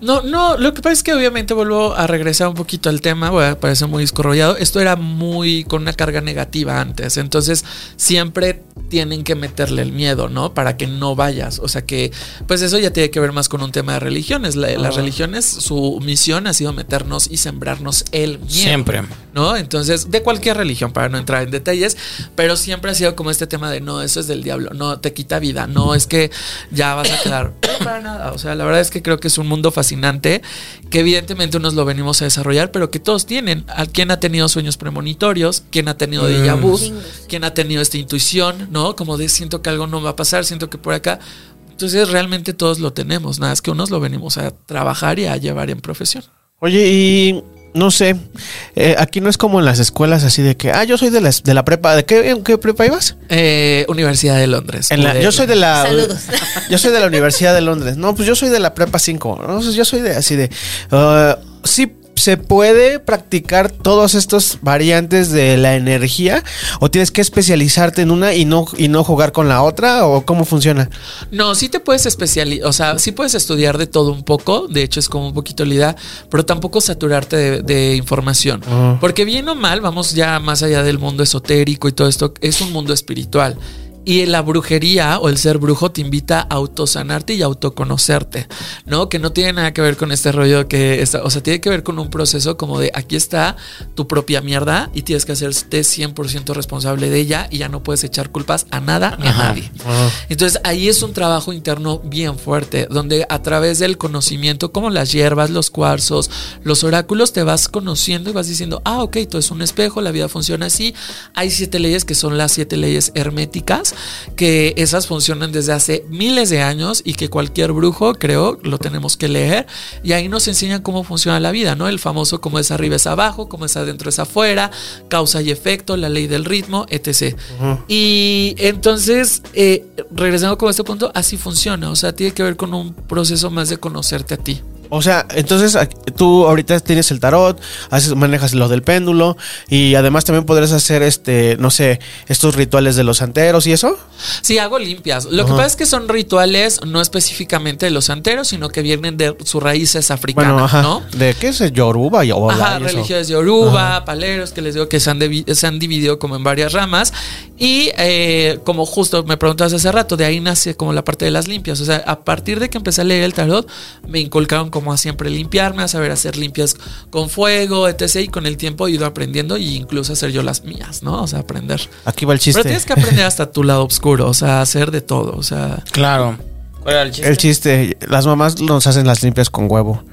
No, no, lo que pasa es que obviamente vuelvo a regresar un poquito al tema, voy a parecer muy escorrollado. Esto era muy con una carga negativa antes, entonces siempre tienen que meterle el miedo, ¿no? Para que no vayas. O sea que, pues eso ya tiene que ver más con un tema de religiones. La- Las religiones, su misión ha sido meternos y sembrarnos el miedo. Siempre. ¿no? Entonces, de cualquier religión, para no entrar en detalles, pero siempre ha sido como este tema de no, eso es del diablo, no, te quita vida, no, es que ya vas a quedar. No, <coughs> para nada. O sea, la verdad es que creo que es un mundo fascinante que evidentemente unos lo venimos a desarrollar, pero que todos tienen. ¿A ¿Quién ha tenido sueños premonitorios? ¿Quién ha tenido déjà vu? ¿Quién ha tenido esta intuición? ¿No? Como de siento que algo no va a pasar, siento que por acá. Entonces, realmente todos lo tenemos, nada es que unos lo venimos a trabajar y a llevar en profesión. Oye, y no sé, eh, aquí no es como en las escuelas así de que, ah, yo soy de la, de la prepa, ¿de qué, en qué prepa ibas? Eh, Universidad de Londres. En la- O yo soy de la Saludos. <laughs> yo soy de la Universidad de Londres. No, pues yo soy de la prepa 5. ¿no? Entonces, Yo soy de así de ah, sí se puede practicar todas estas variantes de la energía o tienes que especializarte en una y no y no jugar con la otra o cómo funciona. No, sí te puedes especializar, o sea, sí puedes estudiar de todo un poco, de hecho es como un poquito la idea, pero tampoco saturarte de, de información. Ah. Porque bien o mal, vamos ya más allá del mundo esotérico y todo esto, es un mundo espiritual. Y la brujería o el ser brujo te invita a autosanarte y autoconocerte, ¿no? Que no tiene nada que ver con este rollo que está, o sea, tiene que ver con un proceso como de aquí está tu propia mierda y tienes que hacerte 100% responsable de ella y ya no puedes echar culpas a nada ni a nadie. Entonces ahí es un trabajo interno bien fuerte, donde a través del conocimiento, como las hierbas, los cuarzos, los oráculos, te vas conociendo y vas diciendo, ah, ok, todo es un espejo, la vida funciona así. Hay siete leyes que son las siete leyes herméticas, que esas funcionan desde hace miles de años y que cualquier brujo, creo, lo tenemos que leer. Y ahí nos enseñan cómo funciona la vida, ¿no? El famoso cómo es arriba es abajo, cómo es adentro es afuera, causa y efecto, la ley del ritmo, etc. Y entonces, eh, regresando con este punto, así funciona. O sea, tiene que ver con un proceso más de conocerte a ti. O sea, entonces tú ahorita tienes el tarot, haces, manejas lo del péndulo y además también podrás hacer este, no sé, estos rituales de los santeros y eso. Sí, hago limpias. Lo que pasa es que son rituales no específicamente de los santeros, sino que vienen de sus raíces africanas, Bueno, ajá. ¿no? ¿De qué es el Yoruba? Yoruba Ajá, y religiones Yoruba, paleros, que les digo que se han, se han dividido como en varias ramas. Y eh, como justo me preguntabas hace rato, de ahí nace como la parte de las limpias. O sea, a partir de que empecé a leer el tarot, me inculcaron como a siempre limpiarme, a saber hacer limpias con fuego, etc. Y con el tiempo he ido aprendiendo y incluso hacer yo las mías, ¿no? O sea, aprender. Aquí va el chiste. Pero tienes que aprender hasta tu lado oscuro, o sea, hacer de todo. O sea, Claro. ¿Cuál era el chiste? El chiste, las mamás nos hacen las limpias con huevo.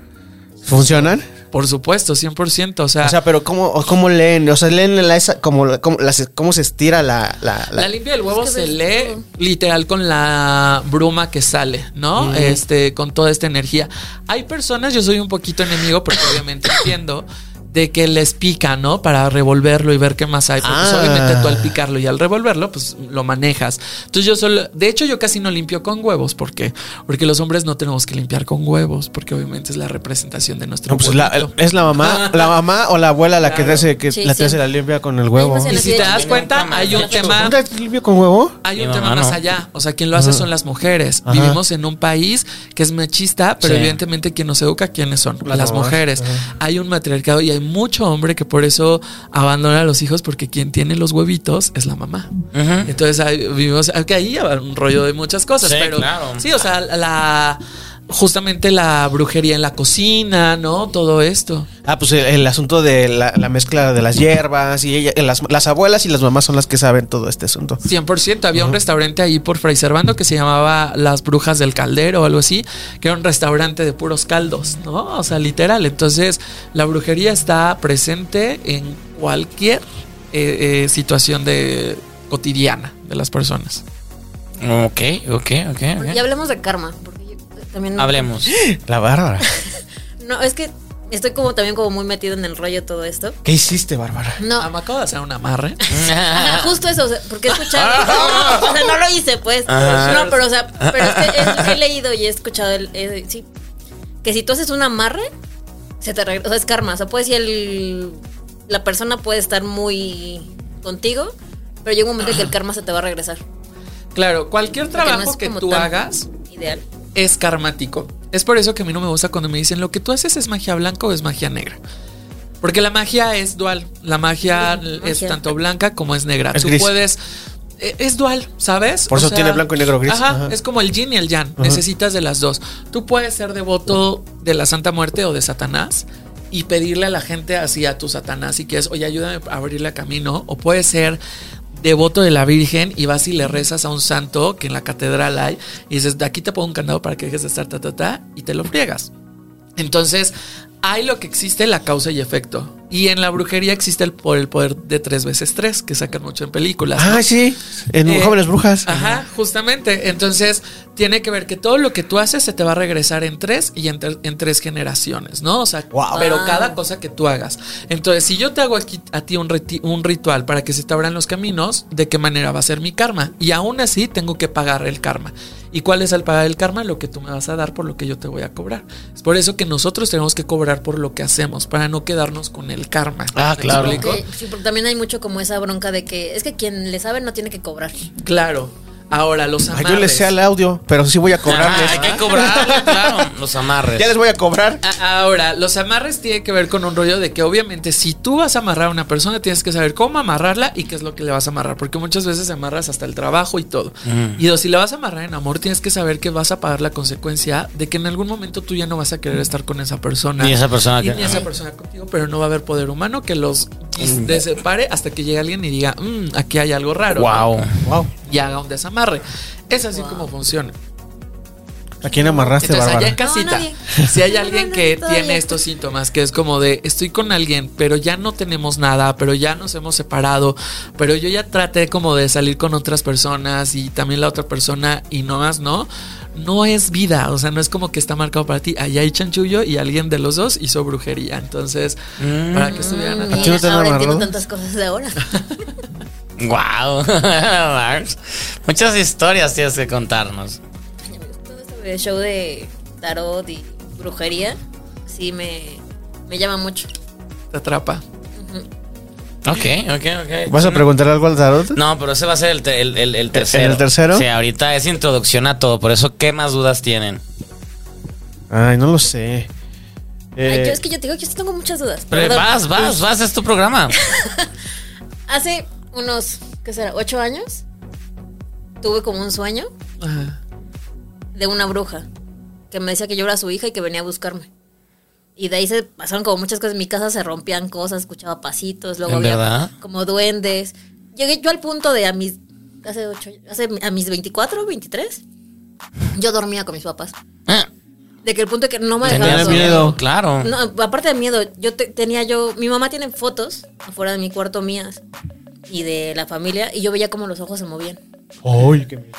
¿Funcionan? Por supuesto, 100%. O sea, O sea, pero ¿cómo, cómo leen? O sea, leen la, esa, como, como las- cómo se estira la... la, la- La limpia del huevo Es que se lee todo. literal con la bruma que sale, ¿no? Este, con toda esta energía. Hay personas, yo soy un poquito enemigo, porque obviamente entiendo. De que les pica, ¿no? Para revolverlo y ver qué más hay. Porque pues, Ah. obviamente tú al picarlo y al revolverlo, pues lo manejas. Entonces yo solo. De hecho, yo casi no limpio con huevos. ¿Por qué? Porque los hombres no tenemos que limpiar con huevos. Porque obviamente es la representación de nuestro No, pues la- es la mamá, la mamá o la abuela la que te hace que Sí, la te sí. hace la limpia con el huevo. Y si te das cuenta, hay un tema. ¿Nunca te limpio con huevo? Hay un tema más allá. O sea, quien lo hace son las mujeres. Ajá. Vivimos en un país que es machista, pero Sí. evidentemente quien nos educa, ¿quiénes son? Las mujeres. Ajá. Hay un matriarcado y hay mucho hombre que por eso abandona a los hijos porque quien tiene los huevitos es la mamá. Entonces hay- vivimos, aunque ahí hay un rollo de muchas cosas, Sí, pero claro. sí, o sea, la justamente la brujería en la cocina, ¿no? Todo esto. Ah, pues el, el asunto de la, la mezcla de las hierbas y ella, las, las abuelas y las mamás son las que saben todo este asunto. 100%. Había un restaurante ahí por Fray Servando que se llamaba Las Brujas del Caldero o algo así, que era un restaurante de puros caldos, ¿no? O sea, literal. Entonces, la brujería está presente en cualquier eh, eh, situación de cotidiana de las personas. Ok, ok, ok. Y hablemos de karma. También. Hablemos. <gasps> La bárbara. <laughs> No, es que estoy como también como muy metido en el rollo de todo esto. ¿Qué hiciste, Bárbara? No. Ah, me acabo de hacer un amarre. <laughs> Ajá, justo eso, o sea, porque he escuchado. <laughs> o sea, no lo hice, pues. Ajá. No, pero o sea, pero es que he, he leído y he escuchado el, eh, sí, que si tú haces un amarre, se te regresa. O sea, es karma. O sea, puede ser el. La persona puede estar muy contigo, pero llega un momento en que el karma se te va a regresar. Claro, cualquier no trabajo es que tú tan hagas Ideal. Es karmático. Es por eso que a mí no me gusta cuando me dicen lo que tú haces es magia blanca o es magia negra. Porque la magia es dual. La magia Sí, es magia. tanto blanca como es negra. Es tú gris. puedes. e- Es dual, ¿sabes? Por eso tiene blanco y negro gris. Ajá, Ajá. es como el yin y el yang. Necesitas de las dos. Tú puedes ser devoto de la Santa Muerte o de Satanás y pedirle a la gente así a tu Satanás si quieres, oye, ayúdame a abrirle camino. O puedes ser devoto de la Virgen y vas y le rezas a un santo que en la catedral hay y dices, de aquí te pongo un candado para que dejes de estar ta, ta, ta, y te lo friegas. Entonces, hay lo que existe, la causa y efecto. Y en la brujería existe el, poder de tres veces tres, que sacan mucho en películas. ¿no? Ah, sí. En Eh, Jóvenes Brujas. Ajá, justamente. Entonces, tiene que ver que todo lo que tú haces se te va a regresar en tres y en, ter- en tres generaciones, ¿no? O sea, Wow. pero Ah. cada cosa que tú hagas. Entonces, si yo te hago aquí a ti un, un ritual para que se te abran los caminos, ¿de qué manera va a ser mi karma? Y aún así tengo que pagar el karma. ¿Y cuál es el pagar el karma? Lo que tú me vas a dar por lo que yo te voy a cobrar. Es por eso que nosotros tenemos que cobrar por lo que hacemos, para no quedarnos con el karma. Ah, ¿Me claro. sí, porque también hay mucho como esa bronca de que es que quien le sabe no tiene que cobrar. Claro. Ahora, los Ay, amarres. yo les sé al audio, pero sí voy a cobrarles. Ah, hay que cobrarle, <laughs> claro. Los amarres. Ya les voy a cobrar. A- Ahora, los amarres tienen que ver con un rollo de que obviamente si tú vas a amarrar a una persona tienes que saber cómo amarrarla y qué es lo que le vas a amarrar, porque muchas veces amarras hasta el trabajo y todo. Y dos, si la vas a amarrar en amor, tienes que saber que vas a pagar la consecuencia de que en algún momento tú ya no vas a querer estar con esa persona. Ni esa persona Y que- ni esa persona contigo, pero no va a haber poder humano que los separe hasta que llegue alguien y diga, "Mm, aquí hay algo raro. Wow. Wow. Y haga un desamarre. Es así como funciona. ¿A quién amarraste, Entonces, allá Bárbara? en casita, si hay <laughs> alguien no, que tiene estos síntomas, que es como de estoy con alguien, pero ya no tenemos nada, pero ya nos hemos separado, pero yo ya traté como de salir con otras personas y también la otra persona y no más, ¿no? No es vida, o sea, no es como que está marcado para ti. Allá hay chanchullo y alguien de los dos hizo brujería. Entonces, para que estuvieran ¿A ti no Mira, te han ahora amarrado? entiendo tantas cosas de ahora. <laughs> Wow. <laughs> Mars. Muchas historias tienes que contarnos. Todo esto de show de tarot y brujería, sí me, me llama mucho. te atrapa. Ok, ok, ok. ¿Vas a preguntar algo al tarot? No, pero ese va a ser el, te- el, el- el tercero. el tercero? Sí, ahorita es introducción a todo. Por eso, ¿qué más dudas tienen? Ay, no lo sé. Eh, Ay, yo es que yo te digo que yo sí tengo muchas dudas. Pero Perdón. vas, vas, vas, es tu programa. <laughs> Hace unos, ¿qué será? ¿Ocho años? Tuve como un sueño Ajá. de una bruja que me decía que yo era su hija y que venía a buscarme. Y de ahí se pasaron como muchas cosas. En mi casa se rompían cosas, escuchaba pasitos, luego ¿En había verdad? como duendes. Llegué yo al punto de a mis, hace ocho, hace, a mis 24, 23, yo dormía con mis papás. Ah, De que el punto de que no me Tenía dejaba miedo. Claro. No, aparte de miedo, yo te- tenía yo, mi mamá tiene fotos afuera de mi cuarto mías y de la familia y yo veía como los ojos se movían. Ay, qué miedo.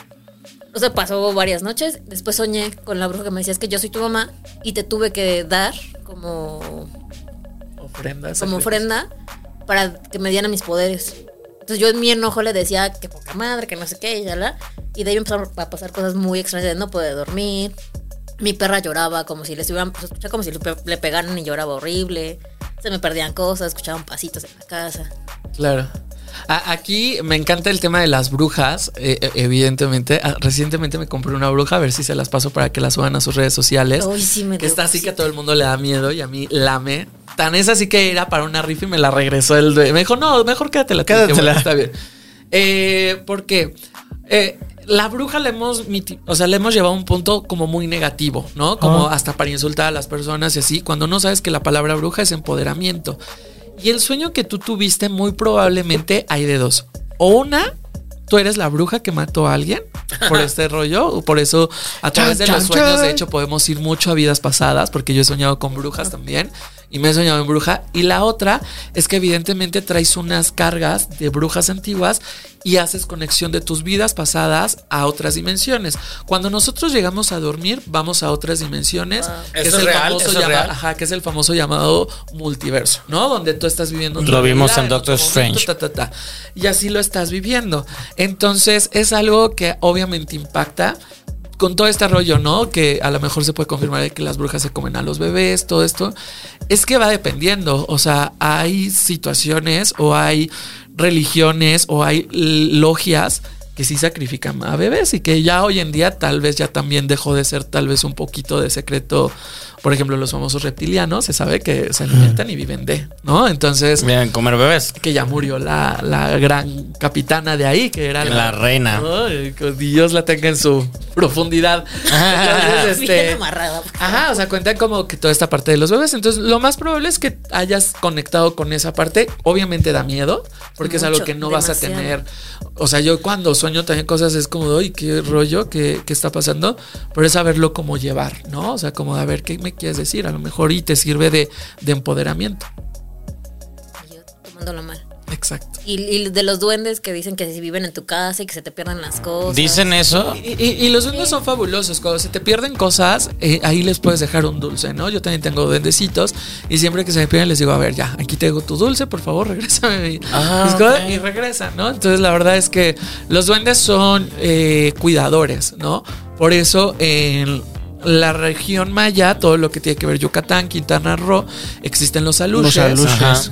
O sea, pasó varias noches, después soñé con la bruja que me decía, es que yo soy tu mamá y te tuve que dar como, Ofrendas. como ofrenda para que me dieran mis poderes. Entonces yo en mi enojo le decía que poca madre, que no sé qué, y ya la. Y de ahí empezaron a pasar cosas muy extrañas de no poder dormir. Mi perra lloraba como si le estuvieran, escuchaba como si le pegaran y lloraba horrible. Se me perdían cosas, escuchaban pasitos en la casa. Claro. Aquí me encanta el tema de las brujas, eh, eh, evidentemente. Ah, Recientemente me compré una bruja, a ver si se las paso para que las suban a sus redes sociales. Ay, sí me está así que a todo el mundo le da miedo y a mí lame. Tan es así que era para una rifa y me la regresó el due- Me dijo, no, mejor quédatela. tú". Quédatela. Dije, "Bueno, está bien. Eh, porque eh, la bruja le hemos, o sea, le hemos llevado a un punto como muy negativo, ¿no? Como hasta para insultar a las personas y así, cuando no sabes que la palabra bruja es empoderamiento. Y el sueño que tú tuviste muy probablemente hay de dos. O una, tú eres la bruja que mató a alguien por <laughs> este rollo. o Por eso a través de los sueños, de hecho, podemos ir mucho a vidas pasadas, porque yo he soñado con brujas también. Y me he soñado en bruja. Y la otra es que evidentemente traes unas cargas de brujas antiguas y haces conexión de tus vidas pasadas a otras dimensiones. Cuando nosotros llegamos a dormir, vamos a otras dimensiones. que ¿Eso es real? ¿Eso es llama- real? Ajá, que es el famoso llamado multiverso, ¿no? Donde tú estás viviendo. Lo vimos en Doctor Strange. ta, ta, ta. Y así lo estás viviendo. Entonces, es algo que obviamente impacta con todo este rollo, ¿no? Que a lo mejor se puede confirmar que las brujas se comen a los bebés, todo esto. Es que va dependiendo. O sea, hay situaciones o hay religiones o hay logias que sí sacrifican a bebés y que ya hoy en día tal vez ya también dejó de ser tal vez un poquito de secreto. Por ejemplo, los famosos reptilianos, se sabe que se alimentan y viven de, ¿no? Entonces, Miren, comer bebés. que ya murió la, la gran capitana de ahí, que era La reina. Ay, que Dios la tenga en su profundidad. <laughs> Entonces, Bien este, amarrada. Ajá, o sea, cuentan como que toda esta parte de los bebés. Entonces, lo más probable es que hayas conectado con esa parte. Obviamente da miedo, porque es algo que no vas a tener. O sea, yo cuando sueño también cosas es como, ay, qué rollo, qué, qué está pasando. Pero es saberlo cómo llevar, ¿no? O sea, como de a ver qué me quieres decir. A lo mejor y te sirve de, de empoderamiento. Y yo tomándolo mal. Exacto. Y, y de los duendes que dicen que si viven en tu casa y que se te pierdan las cosas. ¿Dicen eso? Y, y- y los duendes son fabulosos. Cuando se te pierden cosas, eh, ahí les puedes dejar un dulce, ¿no? Yo también tengo duendecitos y siempre que se me pierden les digo, a ver, ya, aquí tengo tu dulce, por favor, <laughs> regrésame Ah, mis cosas", ok. y regresan, ¿no? Entonces la verdad es que los duendes son eh, cuidadores, ¿no? Por eso en la región maya, todo lo que tiene que ver Yucatán, Quintana Roo, existen los aluches. Los aluches.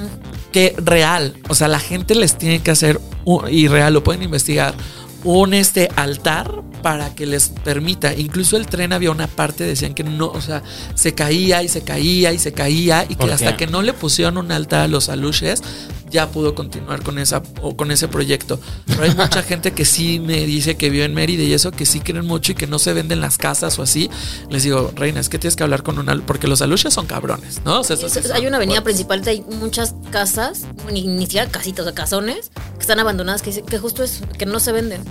Que real, o sea, la gente les tiene que hacer un- y real lo pueden investigar un este altar para que les permita, incluso el tren había una parte decían que no, o sea, se caía y se caía y se caía y ¿Por que hasta que no le pusieron un altar a los aluches ya pudo continuar con esa o con ese proyecto. Pero hay mucha <laughs> gente que sí me dice que vive en Mérida y eso que sí creen mucho y que no se venden las casas o así. Les digo, reina, es que tienes que hablar con un al- porque los aluches son cabrones, ¿no? O sea, sí son hay una avenida fuertes. principal, hay muchas casas, ni, ni siquiera casitas, o sea, casones, que están abandonadas, que, que justo es que no se venden.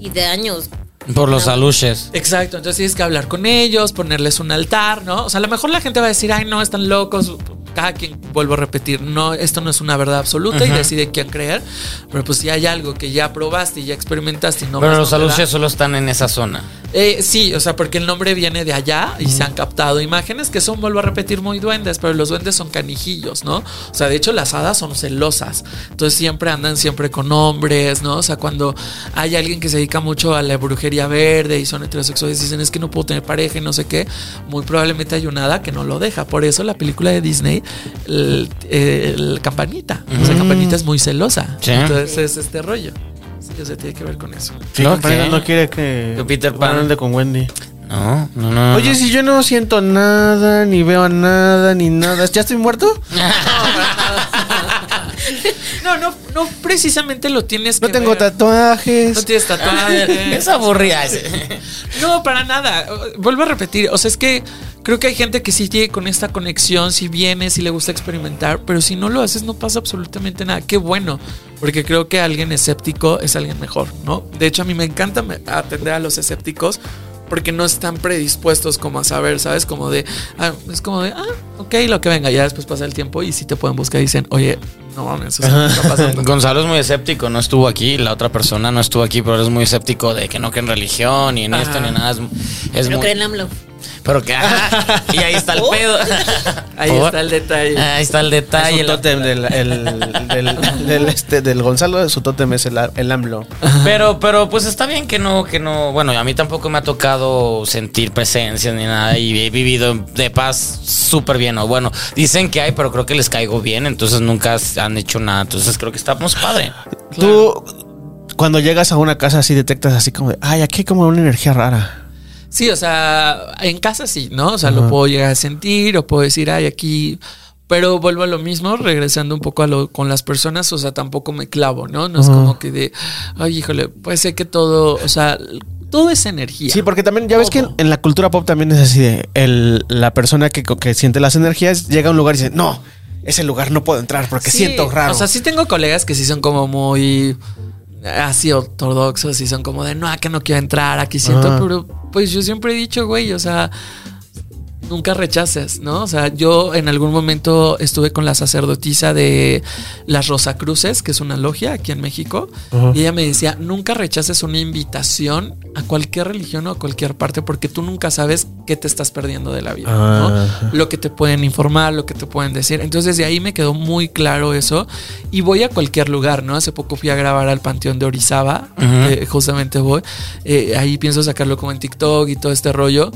Y de años. Por los aluches. Exacto, entonces tienes que hablar con ellos, ponerles un altar, ¿no? O sea, a lo mejor la gente va a decir, ay, no, están locos. Cada quien, vuelvo a repetir, no, esto no es una verdad absoluta y decide quién creer. Pero pues si hay algo que ya probaste y ya experimentaste y no Pero los no aluches solo están en esa zona. Eh, sí, o sea, porque el nombre viene de allá y se han captado imágenes que son, vuelvo a repetir, muy duendes, pero los duendes son canijillos, ¿no? O sea, de hecho las hadas son celosas, entonces siempre andan siempre con hombres, ¿no? O sea, cuando hay alguien que se dedica mucho a la brujería verde y son heterosexuales y dicen es que no puedo tener pareja y no sé qué, muy probablemente hay una hada que no lo deja. Por eso la película de Disney, el, el Campanita, o sea, Campanita es muy celosa. Sí. Entonces es este rollo. Sí, o sea, tiene que ver con eso. Sí, ¿No? ¿Qué? no quiere que Que Peter Pan. ande con Wendy. No, no, no. Oye, no. si yo no siento nada, ni veo nada, ni nada, ¿ya estoy muerto? No, <laughs> no, no precisamente lo tienes No que tengo ver. tatuajes. No tienes tatuajes. <laughs> Es aburrida ese. No, para nada. Vuelvo a repetir. O sea, es que creo que hay gente que sí tiene con esta conexión, si viene, si le gusta experimentar, pero si no lo haces no pasa absolutamente nada. Qué bueno, porque creo que alguien escéptico es alguien mejor, ¿no? De hecho, a mí me encanta atender a los escépticos porque no están predispuestos como a saber, ¿sabes? Como de, ah, es como de, ah, ok, lo que venga, ya después pasa el tiempo y si te pueden buscar y dicen, oye, no mames, o sea, ¿qué está pasando? <laughs> Gonzalo es muy escéptico, no estuvo aquí, la otra persona no estuvo aquí, pero es muy escéptico de que no cree en religión ni en esto ni nada. Es, es Pero muy- creen AMLO. Pero que ajá, y ahí está el <laughs> Oh. pedo. <laughs> Ahí Por- está el detalle. Ahí está el Es detalle. un la- tótem del, el- <laughs> del, del, este, del Gonzalo, su tótem es el, el AMLO. Pero, pero pues está bien que no, que no. Bueno, a mí tampoco me ha tocado sentir presencia ni nada y he vivido de paz súper bien. O bueno, dicen que hay, pero creo que les caigo bien, entonces nunca han hecho nada. Entonces creo que estamos padre. Tú, cuando llegas a una casa así, detectas así como de, ay, aquí hay como una energía rara. Sí, o sea, en casa sí, ¿no? O sea, lo puedo llegar a sentir o puedo decir, ay, aquí. Pero vuelvo a lo mismo, regresando un poco a lo con las personas, o sea, tampoco me clavo, ¿no? No es como que de, ay, híjole, pues sé que todo, o sea, todo es energía. Sí, porque también ya ves que en, la cultura pop también es así de el, la persona que, que siente las energías llega a un lugar y dice, no, ese lugar no puedo entrar porque Sí, siento raro. O sea, sí tengo colegas que sí son como muy así ortodoxos y son como de no, que no quiero entrar, aquí siento, pero pues yo siempre he dicho, güey, o sea, nunca rechaces, ¿no? O sea, yo en algún momento estuve con la sacerdotisa de las Rosacruces, que es una logia aquí en México, y ella me decía, nunca rechaces una invitación a cualquier religión o a cualquier parte porque tú nunca sabes qué te estás perdiendo de la vida. ¿no? Lo que te pueden informar, lo que te pueden decir. Entonces de ahí me quedó muy claro eso y voy a cualquier lugar, ¿no? Hace poco fui a grabar al Panteón de Orizaba, que justamente voy, Eh, ahí pienso sacarlo como en TikTok y todo este rollo.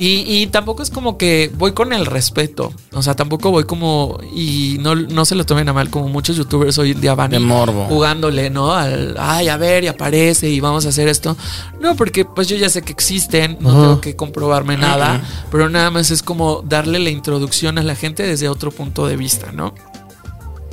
Y, y tampoco es como que voy con el respeto. O sea, tampoco voy como. Y no, no se lo tomen a mal, como muchos youtubers hoy en día van De morbo. jugándole, ¿no? Al, ay, a ver, y aparece y vamos a hacer esto. No, porque pues yo ya sé que existen, no tengo que comprobarme nada, pero nada más es como darle la introducción a la gente desde otro punto de vista, ¿no?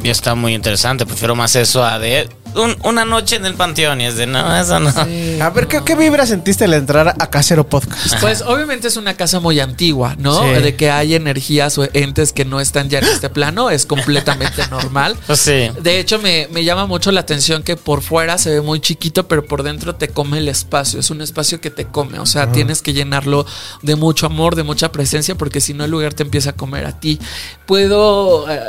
Y está muy interesante. Prefiero más eso a de un- una noche en el panteón. Y es de no, eso no. a ver, ¿qué, qué vibra sentiste al entrar a Casero Podcast? <laughs> Pues obviamente es una casa muy antigua, ¿no? Sí. De que hay energías o entes que no están ya en este plano, es completamente <laughs> normal. Pues sí. De hecho, me, me llama mucho la atención que por fuera se ve muy chiquito, pero por dentro te come el espacio. Es un espacio que te come. O sea, tienes que llenarlo de mucho amor, de mucha presencia, porque si no el lugar te empieza a comer a ti. Puedo, eh,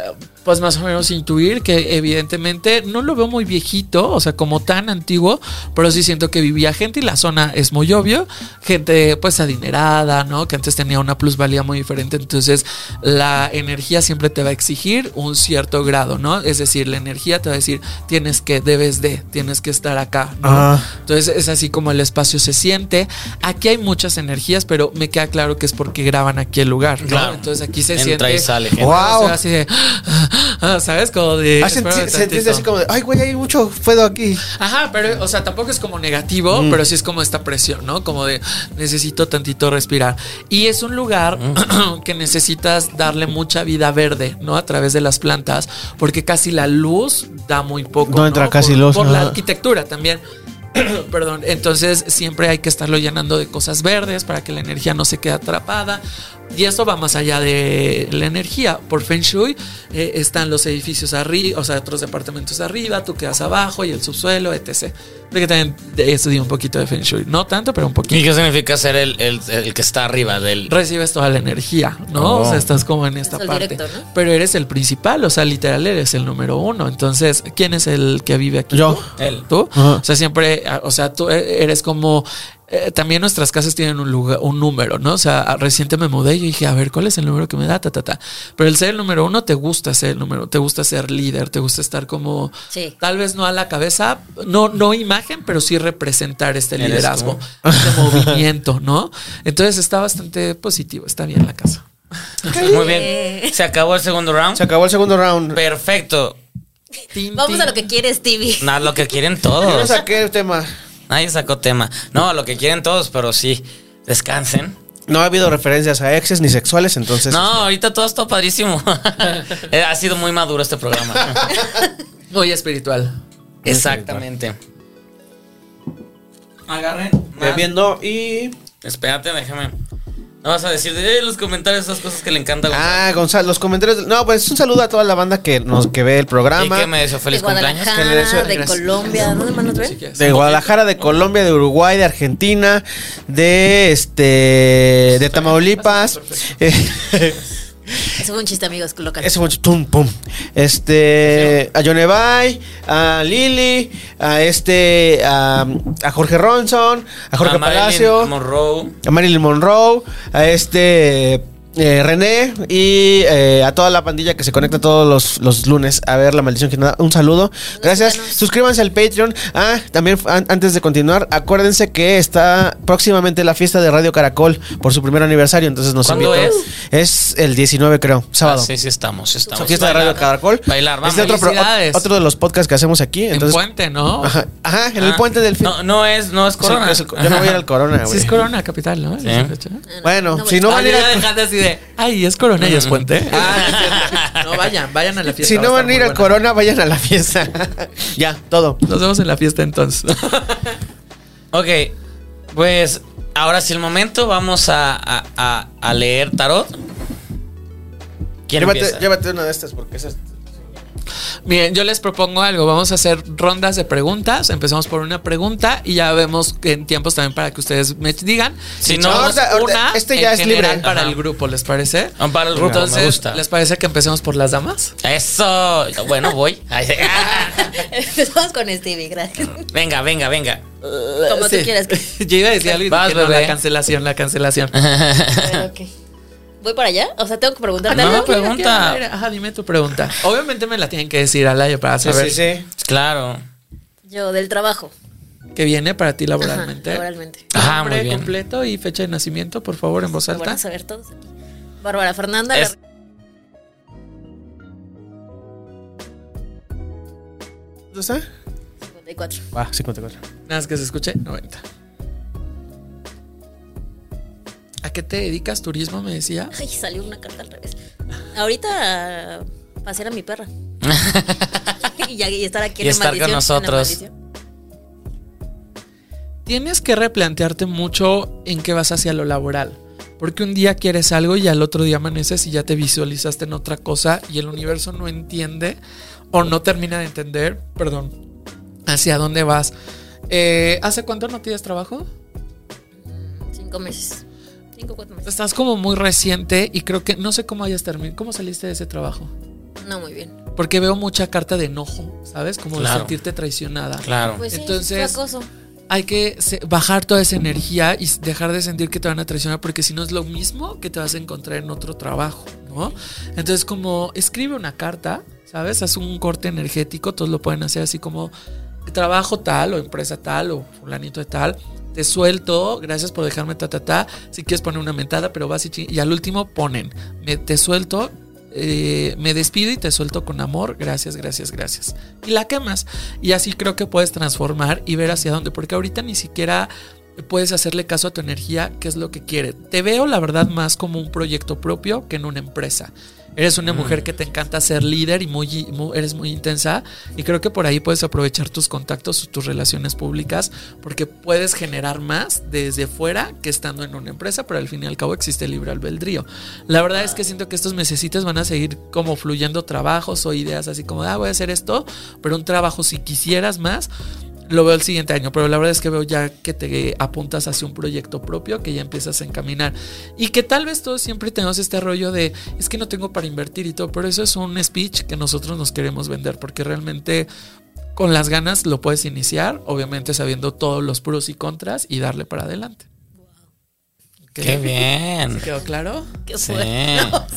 pues más o menos intuir que evidentemente no lo veo muy viejito, o sea, como tan antiguo, pero sí siento que vivía gente y la zona es muy obvio. Gente pues adinerada, ¿no? Que antes tenía una plusvalía muy diferente. Entonces, la energía siempre te va a exigir un cierto grado, ¿no? Es decir, la energía te va a decir, tienes que, debes de, tienes que estar acá, ¿no? Ah. Entonces, es así como el espacio se siente. Aquí hay muchas energías, pero me queda claro que es porque graban aquí el lugar, ¿no? Claro. Entonces, aquí se Entra siente. y sale gente. Wow. O sea, así de, <gasps> ah, ¿sabes? Como de. Ah, así como de, ay, güey, hay mucho fuego aquí. Ajá, pero, o sea, tampoco es como negativo, pero sí es como esta presión, ¿no? Como de necesito tantito respirar. Y es un lugar <clears throat> que necesitas darle mucha vida verde, ¿no? A través de las plantas, porque casi la luz da muy poco. No entra casi por, luz, Por la arquitectura también. <coughs> Perdón, entonces siempre hay que estarlo llenando de cosas verdes para que la energía no se quede atrapada. Y eso va más allá de la energía. Por Feng Shui eh, están los edificios arriba, o sea, otros departamentos arriba, tú quedas abajo y el subsuelo, etc. Porque también estudié un poquito de Feng Shui. No tanto, pero un ¿Y poquito. qué significa ser el, el- el que está arriba del. Recibes toda la energía, ¿no? Oh. O sea, estás como en esta Es parte. Pero eres el principal, o sea, literal eres el número uno. Entonces, ¿quién es el que vive aquí? Yo. ¿Tú? Él. ¿Tú? O sea, siempre, o sea, tú eres como. eh, también nuestras casas tienen un lugar, un número, ¿no? O sea, reciente me mudé y yo dije, a ver, ¿cuál es el número que me da? Ta, ta, ta. Pero el ser el número uno te gusta ser el número, te gusta ser líder, te gusta estar como, Sí. tal vez no a la cabeza, no, no imagen, pero sí representar este liderazgo, tú. <laughs> este movimiento, ¿no? Entonces está bastante positivo, está bien la casa. Muy bien. Se acabó el segundo round. Se acabó el segundo round. Perfecto. Tin, Vamos tin. a lo que quiere Stevie. Nada, lo que quieren Yo no todos. saqué el tema. Nadie sacó tema. No, lo que quieren todos, pero sí. Descansen. No ha habido referencias a exes ni sexuales, entonces. No, ahorita todo está padrísimo. <laughs> Eh, ha sido muy maduro este programa. <laughs> Muy espiritual. Exactamente. Agarren. Bebiendo y. Espérate, déjame. No vas a decir de "Eh, los comentarios, esas cosas que le encantan. Ah, Gonzalo, los comentarios. No, pues un saludo a toda la banda que nos que ve el ¿Y programa. qué me deseó De feliz cumpleaños? Que le deseo- de gracias. Colombia. ¿Dónde más nos ven? De Guadalajara, de Colombia, de Uruguay, de Argentina, de este de Tamaulipas. Eh, <laughs> Eso fue un chiste, amigos, local. Ese fue un ch- tum, pum. Este a Yonevay, a Lili, a este a, a Jorge Ronson, a Jorge A Marilyn Palacio, Monroe. a Marilyn Monroe, a este eh, René y eh, a toda la pandilla que se conecta todos los, los lunes a ver La Maldición que nada. Un saludo. Gracias. Suscríbanse al Patreon. Ah, también an- antes de continuar, acuérdense que está próximamente la fiesta de Radio Caracol por su primer aniversario. Entonces nos ¿Cuándo invito. Es el 19, creo, sábado. Ah, sí, sí, estamos. estamos. Fiesta de Radio Bailar. Caracol. Bailar, vamos. Este otro, pro- Felicidades. otro de los podcasts que hacemos aquí. En Entonces, puente, ¿no? Ajá, ajá, en el Ah, puente del fin. No, no es, no es Sí, corona. es el yo no voy a ir al Corona, Sí güey. es Corona Capital, ¿no? Sí. Bueno, No, si no van a ir de, ay, es Corona y es puente. <laughs> Ah, no, vayan, vayan a la fiesta. Si no a van a ir buena. Corona, vayan a la fiesta. <laughs> ya, todo. Nos vemos en la fiesta entonces. <laughs> Ok, pues ahora sí el momento. Vamos a, a- a- a leer tarot. ¿Quién Llévate, empieza? llévate una de estas porque esas. Miren, yo les propongo algo. Vamos a hacer rondas de preguntas. Empezamos por una pregunta y ya vemos en tiempos también para que ustedes me digan. Si no, echamos ahorita- ahorita, una este ya en es libre. para Ajá. el grupo, ¿les parece? Ah, para el grupo, Entonces, me gusta. ¿les parece que empecemos por las damas? Eso. Bueno, voy. <laughs> <laughs> Empezamos con Stevie, gracias. Venga, venga, venga. Como tú quieras. <laughs> Yo iba a decir algo y Vas, dije, no, la cancelación, la cancelación. Pero, ok. ¿Voy para allá? O sea, tengo que preguntarte Ah, no, algo. pregunta. Ajá, dime tu pregunta. Obviamente me la tienen que decir al aire para Sí, saber sí, sí. Claro. Yo, del trabajo. qué viene para ti Ajá, laboralmente. laboralmente. Ajá, muy bien. completo y fecha de nacimiento, por favor, en voz van alta. a saber todos aquí. Bárbara Fernanda. Es- ¿Dónde está? 54. Va, 54. Nada más que se escuche, 90. ¿A qué te dedicas? ¿Turismo, me decía? <laughs> Ay, salió una carta al revés. Ahorita uh, pasear a mi perra. <laughs> y, y estar aquí en Y estar con nosotros. Tienes que replantearte mucho en qué vas hacia lo laboral. Porque un día quieres algo y al otro día amaneces y ya te visualizaste en otra cosa y el universo no entiende o no termina de entender, perdón, hacia dónde vas. Eh, ¿Hace cuánto no tienes trabajo? Cinco meses. Cinco, cuatro meses. Estás como muy reciente y creo que no sé cómo hayas terminado. ¿Cómo saliste de ese trabajo? No, muy bien. Porque veo mucha carta de enojo, ¿sabes? Como de sentirte traicionada. Claro. Pues sí, Entonces- fue acoso. Hay que bajar toda esa energía y dejar de sentir que te van a traicionar porque si no es lo mismo que te vas a encontrar en otro trabajo, ¿no? Entonces como escribe una carta, ¿sabes? Haz un corte energético, todos lo pueden hacer así como trabajo tal o empresa tal o fulanito de tal. Te suelto, gracias por dejarme ta ta ta. Si quieres poner una mentada, pero vas y, y al último ponen, me, te suelto, eh, me despido y te suelto con amor, gracias, gracias, gracias. Y la quemas. Y así creo que puedes transformar y ver hacia dónde, porque ahorita ni siquiera puedes hacerle caso a tu energía, qué es lo que quiere. Te veo, la verdad, más como un proyecto propio que en una empresa. Eres una mujer que te encanta ser líder y muy, mu- eres muy intensa y creo que por ahí puedes aprovechar tus contactos, tus relaciones públicas, porque puedes generar más desde fuera que estando en una empresa, pero al fin y al cabo existe el libre albedrío. La verdad es que siento que estos mesecitos van a seguir como fluyendo trabajos o ideas así como, ah, voy a hacer esto, pero un trabajo si quisieras más, lo veo el siguiente año, pero la verdad es que veo ya que te apuntas hacia un proyecto propio, que ya empiezas a encaminar. Y que tal vez todos siempre tenemos este rollo de, es que no tengo para invertir y todo, pero eso es un speech que nosotros nos queremos vender, porque realmente con las ganas lo puedes iniciar, obviamente sabiendo todos los pros y contras y darle para adelante. Ok. Qué bien. ¿Quedó claro? ¿Qué Sí.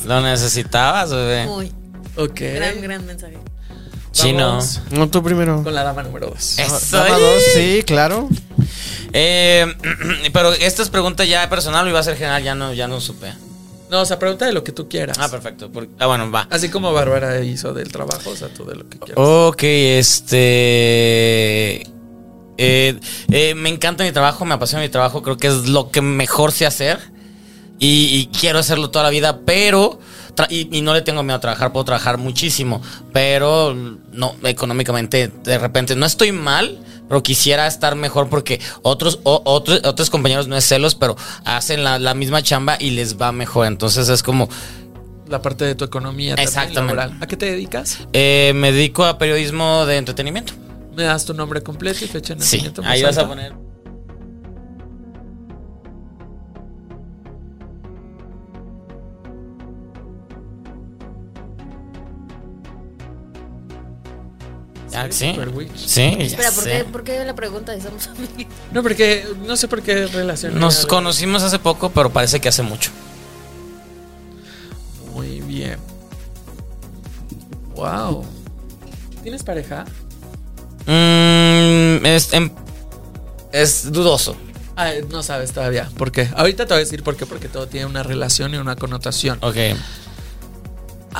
Lo necesitabas, bebé. Muy. Ok. Gran, gran mensaje. Chino. No, tú primero. Con la dama número dos. Eso. Dama dos, sí, claro. Eh, <clears throat> pero esta es pregunta ya personal o iba a ser general, ya no, ya no supe. No, o sea, pregunta de lo que tú quieras. Ah, perfecto. Ah, bueno, va. Así como Bárbara hizo del trabajo, o sea, tú de lo que quieras. Ok, este. eh, eh, me encanta mi trabajo, me apasiona mi trabajo, creo que es lo que mejor sé hacer y, y quiero hacerlo toda la vida, pero y, y no le tengo miedo a trabajar, puedo trabajar muchísimo, pero no, económicamente, de repente, no estoy mal, pero quisiera estar mejor porque otros, o- otros, otros compañeros no es celos, pero hacen la, la misma chamba y les va mejor. Entonces es como, La parte de tu economía Exactamente. laboral. ¿A qué te dedicas? eh, me dedico a periodismo de entretenimiento. ¿Me das tu nombre completo y fecha de Sí, nacimiento? en ahí vas a poner. Ah, sí. Super witch. Sí, ya Espera, ¿por sé. qué, ¿por qué la pregunta de somos amigos? No, porque no sé por qué relación. Nos conocimos hace poco, pero parece que hace mucho. Muy bien. Wow. ¿Tienes pareja? Mm, es, em- es dudoso. Ah, no sabes todavía. ¿Por qué? Ahorita te voy a decir por qué. Porque todo tiene una relación y una connotación. Ok.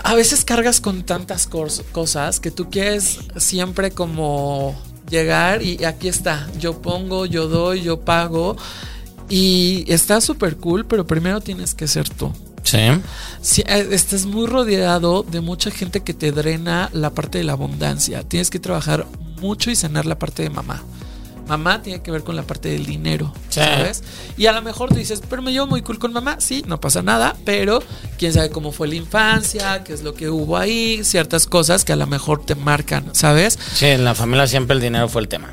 A veces cargas con tantas cos- cosas que tú quieres siempre como llegar y aquí está. Yo pongo, yo doy, yo pago. Y está súper cool, pero primero tienes que ser tú. Sí. Si, eh, estás muy rodeado de mucha gente que te drena la parte de la abundancia. Tienes que trabajar mucho y sanar la parte de mamá. Mamá tiene que ver con la parte del dinero, Sí. ¿sabes? Y a lo mejor tú dices, pero me llevo muy cool con mamá. Sí, no pasa nada, pero quién sabe cómo fue la infancia, qué es lo que hubo ahí, ciertas cosas que a lo mejor te marcan, ¿sabes? Sí, en la familia siempre el dinero fue el tema.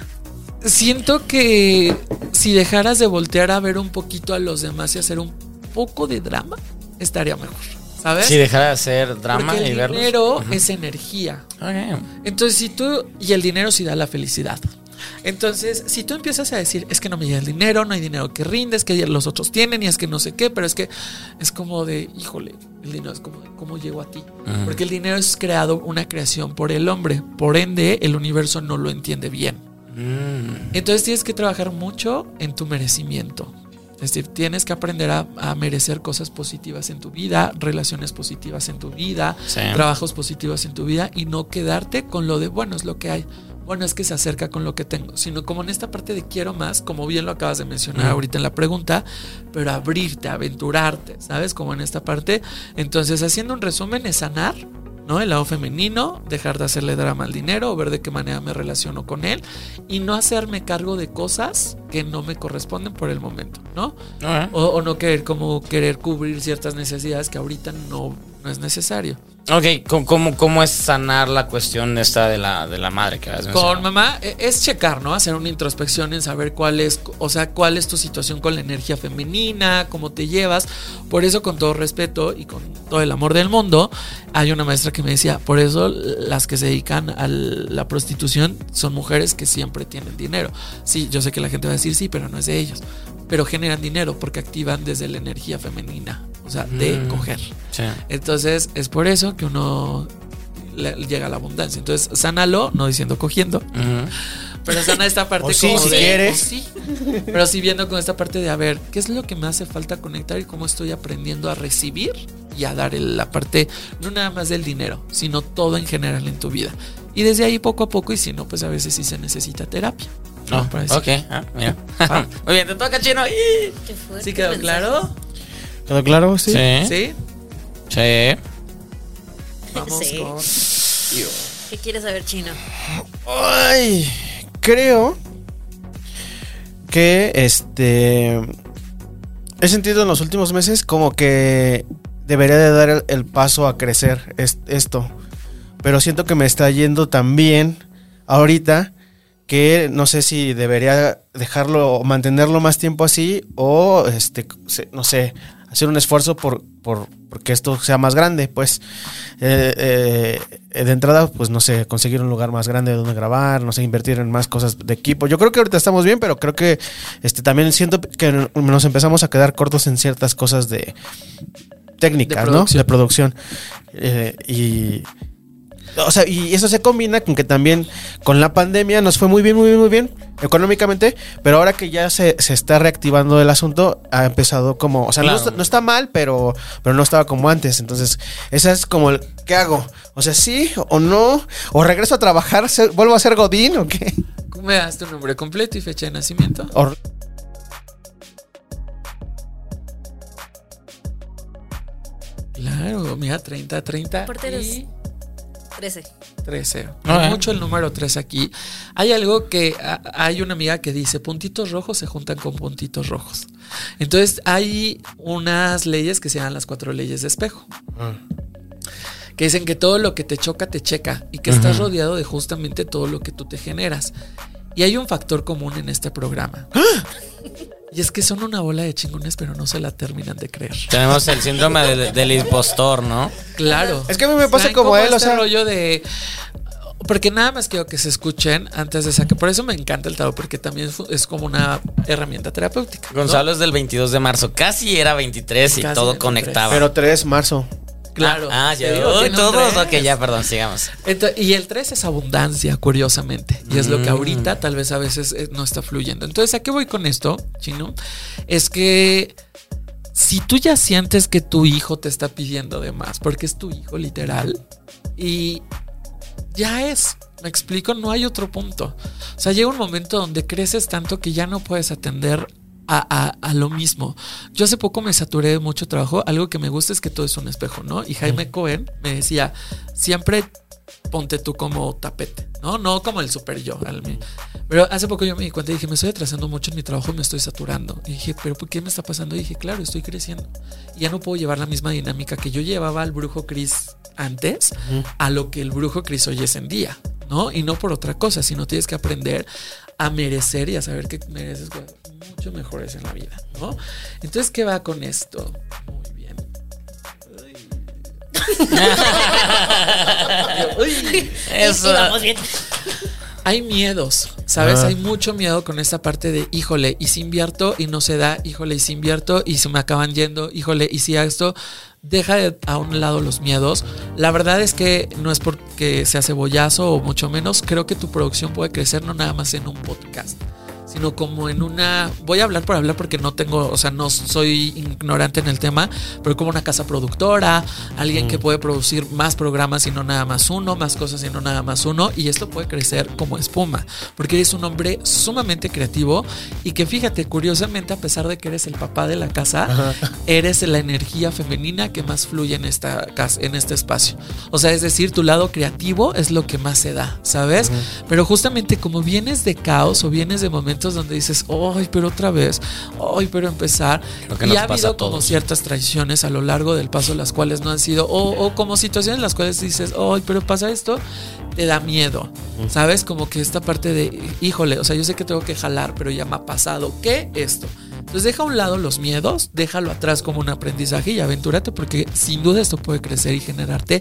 Siento que si dejaras de voltear a ver un poquito a los demás y hacer un poco de drama, estaría mejor, ¿sabes? Si dejara de hacer drama Porque y el verlos. dinero es energía. Ok. Entonces, si tú. Y el dinero sí da la felicidad. Entonces, si tú empiezas a decir, es que no me llega el dinero, no hay dinero que rinde, es que los otros tienen y es que no sé qué, pero es que es como de, híjole, el dinero es como ¿cómo llegó a ti? Porque el dinero es creado, una creación por el hombre, por ende, el universo no lo entiende bien. Mm. Entonces, tienes que trabajar mucho en tu merecimiento. Es decir, tienes que aprender a, a merecer cosas positivas en tu vida, relaciones positivas en tu vida, Sí. trabajos positivos en tu vida y no quedarte con lo de, bueno, es lo que hay. Bueno, es que se acerca con lo que tengo, sino como en esta parte de quiero más, como bien lo acabas de mencionar ahorita en la pregunta, pero abrirte, aventurarte, ¿sabes? Como en esta parte. Entonces, haciendo un resumen es sanar, ¿no? El lado femenino, dejar de hacerle drama al dinero, ver de qué manera me relaciono con él y no hacerme cargo de cosas que no me corresponden por el momento, ¿no? Ok. O, o no querer como querer cubrir ciertas necesidades que ahorita no, no es necesario. Ok, ¿cómo, cómo, es sanar la cuestión esta de la, de la madre que has Con mamá eh, es checar, ¿no? Hacer una introspección en saber cuál es, o sea, cuál es tu situación con la energía femenina, cómo te llevas. Por eso, con todo respeto y con todo el amor del mundo, hay una maestra que me decía, por eso las que se dedican a la prostitución son mujeres que siempre tienen dinero. Sí, yo sé que la gente va a decir sí, pero no es de ellos. Pero generan dinero porque activan desde la energía femenina, o sea, de Mm. coger. Sí. Entonces es por eso que uno le- llega a la abundancia. Entonces, sánalo, no diciendo cogiendo, Ujú. pero sana esta <laughs> parte O sí, como si de- quieres. o sí. Pero sí viendo con esta parte de a ver, ¿qué es lo que me hace falta conectar y cómo estoy aprendiendo a recibir y a dar el- la parte, no nada más del dinero, sino todo en general en tu vida? Y desde ahí poco a poco, y si no, pues a veces sí se necesita terapia. No, parece. ok, ah, mira. Ah. <laughs> Muy bien, te toca, chino. ¡Ih! Qué fuerte ¿Sí quedó mensaje. claro? ¿Quedó claro? Sí. Sí. ¿Sí? Sí. Vamos Sí. con... ¿Qué quieres saber, Chino? Ay, creo que este he sentido en los últimos meses como que debería de dar el, el paso a crecer es- esto, pero siento que me está yendo tan bien ahorita que no sé si debería dejarlo o mantenerlo más tiempo así o este se- no sé hacer un esfuerzo por, por porque esto sea más grande pues Eh, eh, de entrada pues no sé conseguir un lugar más grande donde grabar no sé invertir en más cosas de equipo. Yo creo que ahorita estamos bien pero creo que este también siento que nos empezamos a quedar cortos en ciertas cosas de técnicas De no de producción. Eh, y o sea, y eso se combina con que también con la pandemia nos fue muy bien, muy bien, muy bien económicamente, pero ahora que ya se, se está reactivando el asunto, ha empezado como, o sea, no, Claro. no está mal, pero, pero no estaba como antes. Entonces, esa es como el, ¿qué hago? O sea, sí o no, o regreso a trabajar, se- vuelvo a ser Godín o qué. ¿Me das tu nombre completo y fecha de nacimiento? Claro, mira, 30, 30 Aparte eres- y 13. 13. Ah. Mucho el número 3 aquí. Hay algo que a- hay una amiga que dice, puntitos rojos se juntan con puntitos rojos. Entonces hay unas leyes que se llaman las cuatro leyes de espejo. Que dicen que todo lo que te choca te checa y que estás rodeado de justamente todo lo que tú te generas. Y hay un factor común en este programa. Y es que son una bola de chingones, pero no se la terminan de creer. Tenemos el síndrome del, del impostor, ¿no? Claro. Es que a mí me pasa ¿Saben como él, o sea- rollo de. Porque nada más quiero que se escuchen antes de sacar. Por eso me encanta el tarot, porque también es como una herramienta terapéutica. ¿no? Gonzalo es del 22 de marzo. Casi era 23 y Casi todo 23. conectaba. Pero 3 marzo. Claro. Ah, ya. Uy, todos. Ok, ya, perdón, sigamos. Y el 3 es abundancia, curiosamente. Y es lo que Mm. ahorita tal vez a veces eh, no está fluyendo. Entonces, ¿a qué voy con esto, Chino? Es que si tú ya sientes que tu hijo te está pidiendo de más, porque es tu hijo literal, y ya es, me explico, no hay otro punto. O sea, llega un momento donde creces tanto que ya no puedes atender a, a- a lo mismo. Yo hace poco me saturé de mucho trabajo, algo que me gusta es que todo es un espejo, ¿no? Y Jaime Cohen me decía, siempre ponte tú como tapete, ¿no? No como el super yo. Pero hace poco yo me di cuenta y dije, me estoy atrasando mucho en mi trabajo me estoy saturando. Y dije, ¿pero por qué me está pasando? Y dije, claro, estoy creciendo. Y ya no puedo llevar la misma dinámica que yo llevaba al brujo Chris antes a lo que el brujo Chris hoy es en día, ¿no? Y no por otra cosa, sino tienes que aprender a merecer y a saber que mereces cosas mucho mejores en la vida, ¿no? Entonces, ¿qué va con esto? Muy bien. Uy. <laughs> Eso. Vamos bien. Hay miedos, ¿sabes? Ah. Hay mucho miedo con esta parte de, híjole, y si invierto y no se da, híjole, y si invierto y se me acaban yendo, híjole, y si esto, deja de- a un lado los miedos. La verdad es que no es porque sea cebollazo o mucho menos, creo que tu producción puede crecer no nada más en un podcast sino como en una voy a hablar por hablar porque no tengo, o sea, no soy ignorante en el tema, pero como una casa productora, alguien que puede producir más programas y no nada más uno, más cosas y no nada más uno, y esto puede crecer como espuma, porque eres un hombre sumamente creativo y que fíjate, curiosamente, a pesar de que eres el papá de la casa, eres la energía femenina que más fluye en esta casa, en este espacio. O sea, es decir, tu lado creativo es lo que más se da, ¿sabes? Pero justamente como vienes de caos o vienes de momentos donde dices, ¡ay, pero otra vez! ¡ay, pero empezar! Creo que y nos ha pasa habido como ciertas traiciones a lo largo del paso, las cuales no han sido, o, o como situaciones en las cuales dices, ¡ay, pero pasa esto! Te da miedo, ¿sabes? Como que esta parte de, híjole, o sea, yo sé que tengo que jalar, pero ya me ha pasado. ¿Qué esto? Entonces deja a un lado los miedos, déjalo atrás como un aprendizaje y aventúrate porque sin duda esto puede crecer y generarte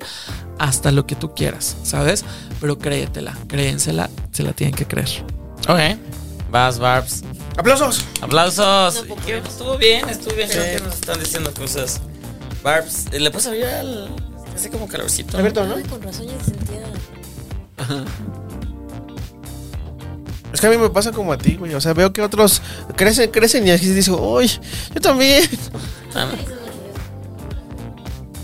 hasta lo que tú quieras, ¿sabes? Pero créetela, créensela, se la tienen que creer. Ok. Vas, Barbs. ¡Aplausos! Aplausos. Estuvo bien, estuvo bien. Creo que nos están diciendo cosas. Barbs, ¿le puedes abrir al. Hace como calorcito. Alberto, ¿no? Ay, con razón ya sentía. Es que a mí me pasa como a ti, güey. O sea, veo que otros crecen, crecen y así digo, ¡uy! Yo también. Ah,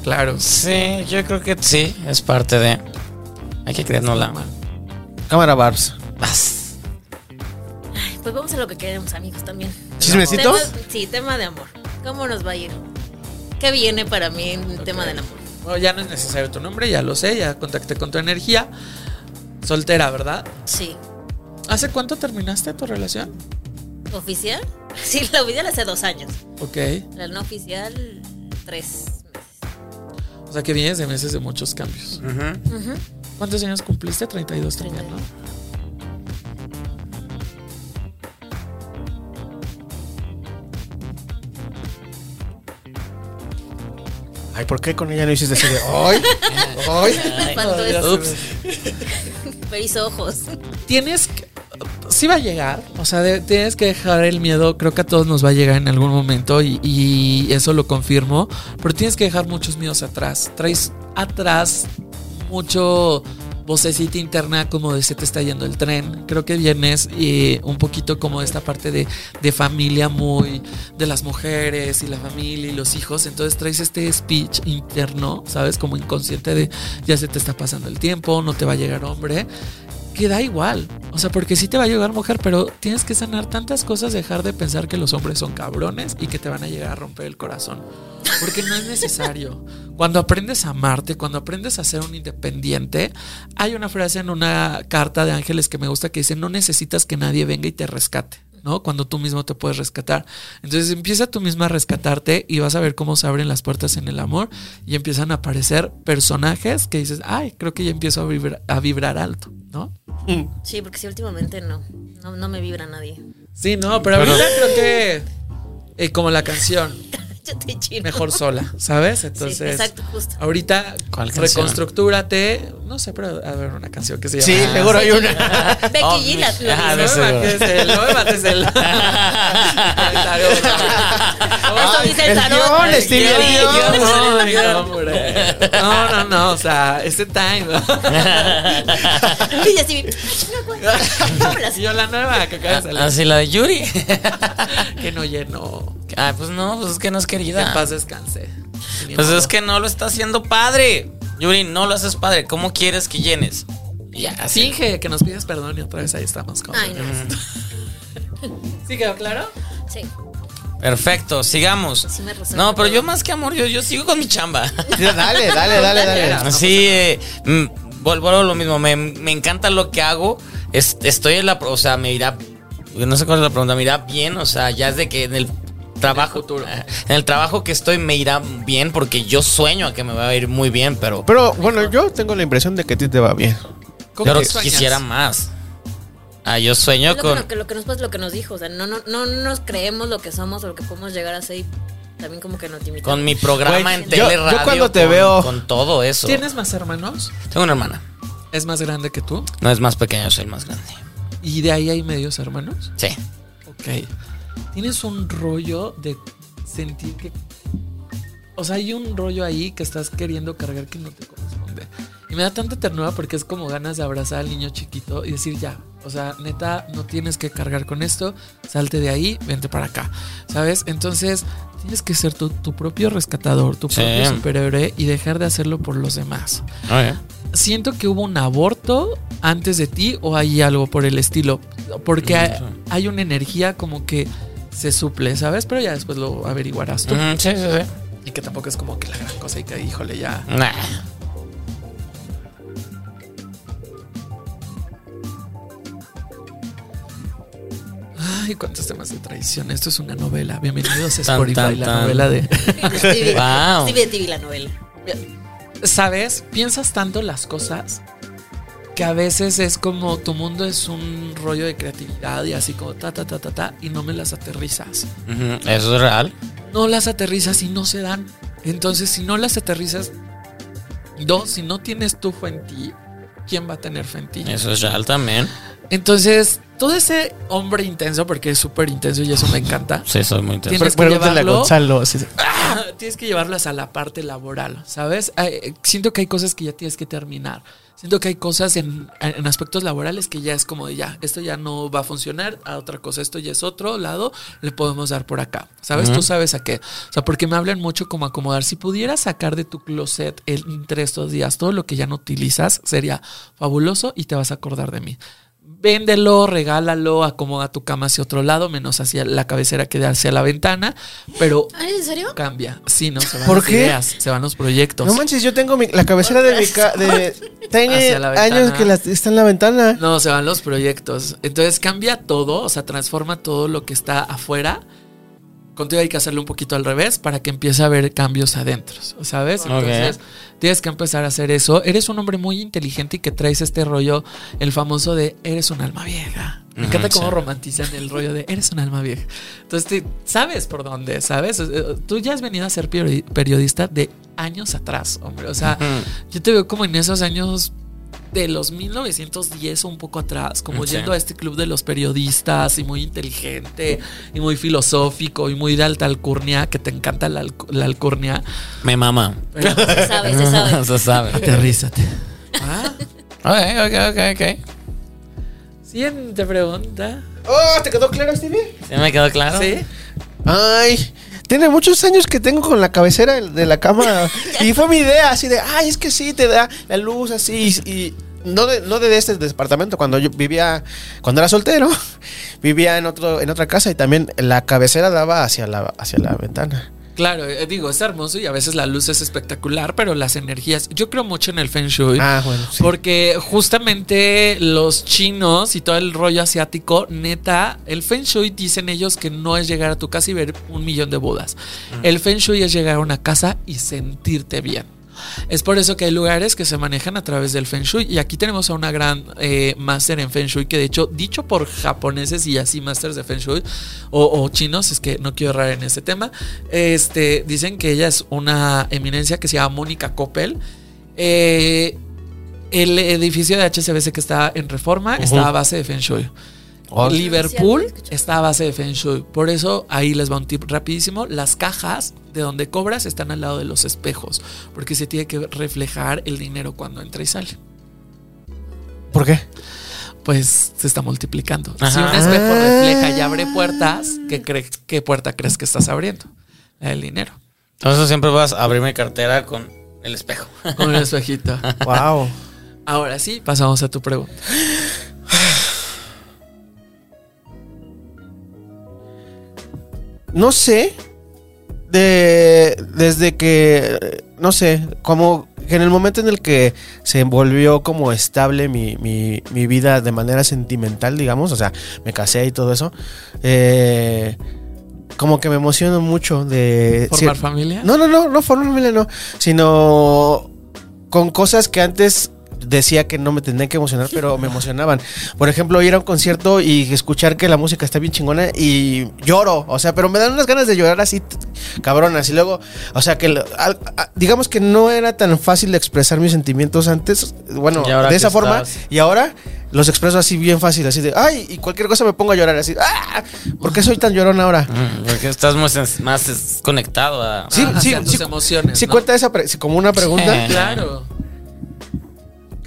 Claro. Sí, yo creo que sí, es parte de. Hay que creérnosla. Cámara Barbs. Vas. Pues vamos a lo que queremos, amigos, también. ¿Chismecito? Tema- sí, tema de amor. ¿Cómo nos va a ir? ¿Qué viene para mí en el tema del amor? Bueno, ya no es necesario tu nombre, ya lo sé, ya contacté con tu energía. Soltera, ¿verdad? Sí. ¿Hace cuánto terminaste tu relación? ¿Oficial? <laughs> Sí, la oficial hace dos años. Ok. La no oficial, tres meses. O sea que vienes de meses de muchos cambios. Ujú. ¿Cuántos años cumpliste? 32 también, ¿no? Ay, ¿por qué con ella no hiciste así de. Ups. <laughs> Feliz ojos. Tienes que. Sí va a llegar, o sea, de- tienes que dejar el miedo, creo que a todos nos va a llegar en algún momento y, y eso lo confirmo, pero tienes que dejar muchos miedos atrás, traes atrás mucho vocecita interna como de se te está yendo el tren, creo que vienes eh, un poquito como de esta parte de, de familia muy de las mujeres y la familia y los hijos, entonces traes este speech interno, ¿sabes? Como inconsciente de ya se te está pasando el tiempo, no te va a llegar hombre que da igual. O sea, porque sí te va a llegar mujer, pero tienes que sanar tantas cosas, dejar de pensar que los hombres son cabrones y que te van a llegar a romper el corazón. Porque no es necesario. <laughs> Cuando aprendes a amarte, cuando aprendes a ser un independiente, hay una frase en una carta de ángeles que me gusta que dice, no necesitas que nadie venga y te rescate. ¿no? Cuando tú mismo te puedes rescatar. Entonces empieza tú misma a rescatarte y vas a ver cómo se abren las puertas en el amor y empiezan a aparecer personajes que dices, ay, creo que ya empiezo a vibrar, a vibrar alto, ¿no? Sí, porque sí, últimamente no, no, no me vibra nadie. Sí, no, pero ahorita creo que eh, como la canción, Yo te chino. mejor sola, ¿sabes? Entonces, exacto, justo. ahorita reconstructúrate, no sé, pero a ver una canción que se llama Sí, seguro hay una. Becky G la, ah, No me mates el, no me mates el. <laughs> Eso dice el tarot. No, no, no, no, no, o sea, ese time. Y así, <laughs> <laughs> yo la nueva que acaba de salir. Así la de Yuri. Que no llenó. Ah, pues no, pues es que no es Que en querida. paz descanse. Pues modo. es que no lo está haciendo padre. Yuri, no lo haces padre. ¿Cómo quieres que llenes? Ya, así. Finge que nos pidas perdón y otra vez ahí estamos con. Ay, no. <laughs> ¿Sí quedó claro? Sí. Perfecto, sigamos. Sí me resuena No, pero yo más que amor, yo, yo sigo con mi chamba. Sí, <laughs> Dale, dale, dale, dale. <laughs> Sí, eh, mm, vuelvo a lo mismo. Me, me encanta lo que hago. Es- estoy en la. O sea, me irá. No sé cuál es la pregunta. Me irá bien. O sea, ya es de que en el trabajo. futuro. <laughs> En el trabajo que estoy me irá bien porque yo sueño a que me va a ir muy bien, pero. Pero bueno, yo tengo la impresión de que a ti te va bien. ¿Cómo Pero quisiera más. Ah, yo sueño Es lo, con. que, lo que- lo que nos pasa, lo que nos dijo. O sea, no, no, no nos creemos lo que somos o lo que podemos llegar a ser y también como que nos limitamos. Con mi programa Güey, en yo- tele, yo radio, cuando te con- veo- Con todo eso. ¿Tienes más hermanos? Tengo una hermana. ¿Es más grande que tú? No es más pequeña, soy el más grande. ¿Y de ahí hay medios hermanos? Sí. Ok. Tienes un rollo de sentir que. O sea, hay un rollo ahí que estás queriendo cargar que no te corresponde. Y me da tanta ternura porque es como ganas de abrazar al niño chiquito y decir ya. O sea, neta, no tienes que cargar con esto. Salte de ahí, vente para acá. ¿Sabes? Entonces, tienes que ser tu, tu propio rescatador, tu Sí. propio superhéroe y dejar de hacerlo por los demás. siento que hubo un aborto antes de ti o hay algo por el estilo. Porque hay, hay una energía como que se suple, ¿sabes? Pero ya después lo averiguarás tú. Mm, sí, sí, sí. Y que tampoco es como que la gran cosa y que, híjole, ya. Nah. Ay, cuántos temas de traición. Esto es una novela. Bienvenidos a Tan, Spotify, tan, la tan. novela de. <laughs> Stevie, Wow. Stevie de TV, la novela. ¿Sabes? Piensas tanto las cosas que a veces es como tu mundo es un rollo de creatividad y así como ta, ta, ta, ta, ta, y no me las aterrizas. Eso es real. no las aterrizas y no se dan. Entonces, si no las aterrizas, dos, si no tienes tu fe en ti, ¿quién va a tener fe en ti? Eso es real también. Entonces, todo ese hombre intenso, porque es súper intenso y eso me encanta, Sí, soy muy intenso. Tienes que Pregúntale a llevarlo- Gonzalo. así de- tienes que llevarlas a la parte laboral, ¿sabes? Ay, siento que hay cosas que ya tienes que terminar. Siento que hay cosas en, en aspectos laborales que ya es como de ya, esto ya no va a funcionar, a otra cosa, esto ya es otro lado, le podemos dar por acá, ¿sabes? Tú sabes a qué. O sea, porque me hablan mucho como acomodar. Si pudieras sacar de tu closet el- entre estos días todo lo que ya no utilizas, sería fabuloso y te vas a acordar de mí. Véndelo, regálalo, acomoda tu cama hacia otro lado, menos hacia la cabecera que da hacia la ventana, pero ¿Ah, ¿En serio? cambia. Sí, ¿no? Se van ¿Por las qué? ideas, se van los proyectos. No manches, yo tengo mi- la cabecera de mi ca- de <laughs> años que la- está en la ventana. No, se van los proyectos. Entonces cambia todo, o sea, transforma todo lo que está afuera. Contigo hay que hacerlo un poquito al revés para que empiece a haber cambios adentro, ¿sabes? Entonces tienes que empezar a hacer eso. Eres un hombre muy inteligente y que traes este rollo, el famoso de eres un alma vieja. Me encanta cómo sí. romantizan el rollo de eres un alma vieja. Entonces te- sabes por dónde, ¿sabes? Tú ya has venido a ser periodi- periodista de años atrás, hombre. O sea, yo te veo como en esos años de los 1910 o un poco atrás, como Sí. yendo a este club de los periodistas y muy inteligente y muy filosófico y muy de alta alcurnia, que te encanta la, alcu- la alcurnia. Me mama. Pero Se sabe, se <laughs> sabe. Se sabe. aterrízate. Ah, Ok, ok, ok, ok. ¿Quién te pregunta? Oh, ¿te quedó claro, Stevie? ¿Sí me quedó claro? ¿Sí? Ay, tiene muchos años que tengo con la cabecera de la cama. <laughs> y fue mi idea, así de, ay, es que sí, te da la luz así. Y, no de, no de este departamento, cuando yo vivía, cuando era soltero, <laughs> vivía en otro, en otra casa y también la cabecera daba hacia la, hacia la ventana. Claro, eh, digo, es hermoso y a veces la luz es espectacular, pero las energías, yo creo mucho en el Feng Shui. Ah, bueno, sí. Porque justamente los chinos y todo el rollo asiático, neta, el Feng Shui dicen ellos que no es llegar a tu casa y ver un millón de bodas. El Feng Shui es llegar a una casa y sentirte bien. Es por eso que hay lugares que se manejan a través del Feng Shui. Y aquí tenemos a una gran eh, máster en Feng Shui que de hecho, dicho por japoneses y así másters de Feng Shui o, o chinos, es que no quiero errar en ese tema, este, dicen que ella es una eminencia que se llama Mónica Coppel. Eh, el edificio de HCBC que está en reforma está a base de Feng Shui. Oh. Liverpool Sí, está a base de Feng Shui. Por eso ahí les va un tip rapidísimo. Las cajas de donde cobras están al lado de los espejos. Porque se tiene que reflejar el dinero cuando entra y sale. ¿Por qué? Pues se está multiplicando. Si un espejo refleja y abre puertas, ¿qué, cre- qué puerta crees que estás abriendo? Del dinero. Entonces siempre vas a abrir mi cartera con el espejo. Con un espejito. <laughs> Wow. Ahora sí, pasamos a tu pregunta. <laughs> No sé. De. Desde que. No sé. Como que en el momento en el que se volvió como estable mi, mi, mi vida de manera sentimental, digamos. O sea, me casé y todo eso. eh, como que me emociono mucho de. ¿Formar cier- familia? No, no, no, no formar familia, no. Sino con cosas que antes decía que no me tendrían que emocionar, pero me emocionaban. Por ejemplo, ir a un concierto y escuchar que la música está bien chingona y lloro. O sea, pero me dan unas ganas de llorar así, cabronas. Y luego, o sea, que digamos que no era tan fácil de expresar mis sentimientos antes. Bueno, de esa forma. estás- Y ahora los expreso así bien fácil, así de, ay, y cualquier cosa me pongo a llorar así. ¡Ah! ¿Por qué soy tan llorón ahora? Mm, Porque estás más, conectado a... Sí, Ah, sí, tus sí, emociones. Sí, ¿no? cuenta esa pre- como una pregunta. Sí. Claro.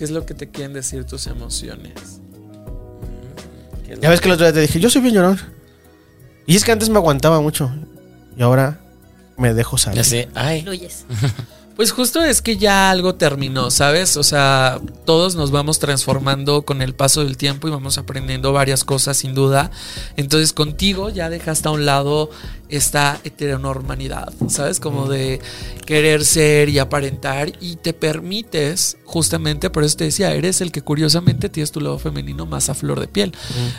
¿Qué es lo que te quieren decir tus emociones? Ya ves que el otro día te dije, yo soy bien llorón. Y es que antes me aguantaba mucho. Y ahora me dejo salir. Ya sé, ay. Fluyes. <laughs> Pues justo es que ya algo terminó, ¿sabes? O sea, todos nos vamos transformando con el paso del tiempo y vamos aprendiendo varias cosas sin duda. Entonces contigo ya dejaste a un lado esta heteronormalidad, ¿sabes? Como de querer ser y aparentar y te permites, justamente por eso te decía, eres el que curiosamente tienes tu lado femenino más a flor de piel.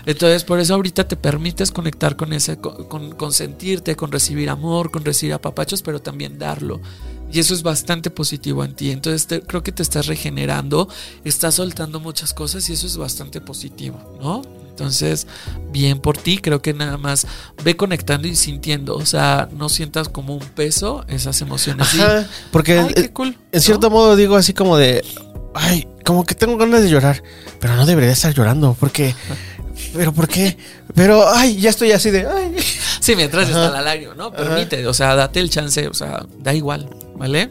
Entonces por eso ahorita te permites conectar con ese, con, con, con sentirte, con recibir amor, con recibir apapachos, pero también darlo. Y eso es bastante positivo en ti. Entonces te- creo que te estás regenerando, estás soltando muchas cosas y eso es bastante positivo, ¿no? Entonces, bien por ti, creo que nada más ve conectando y sintiendo, o sea, no sientas como un peso esas emociones. Porque Ay, qué cool, en cierto modo digo así como de, ay, como que tengo ganas de llorar, pero no debería estar llorando, porque, pero ¿por qué? Pero, ay, ya estoy así de, ay. Sí, mientras Ajá. está la lágrima, ¿no? Permite, o sea, date el chance, o sea, da igual, ¿vale?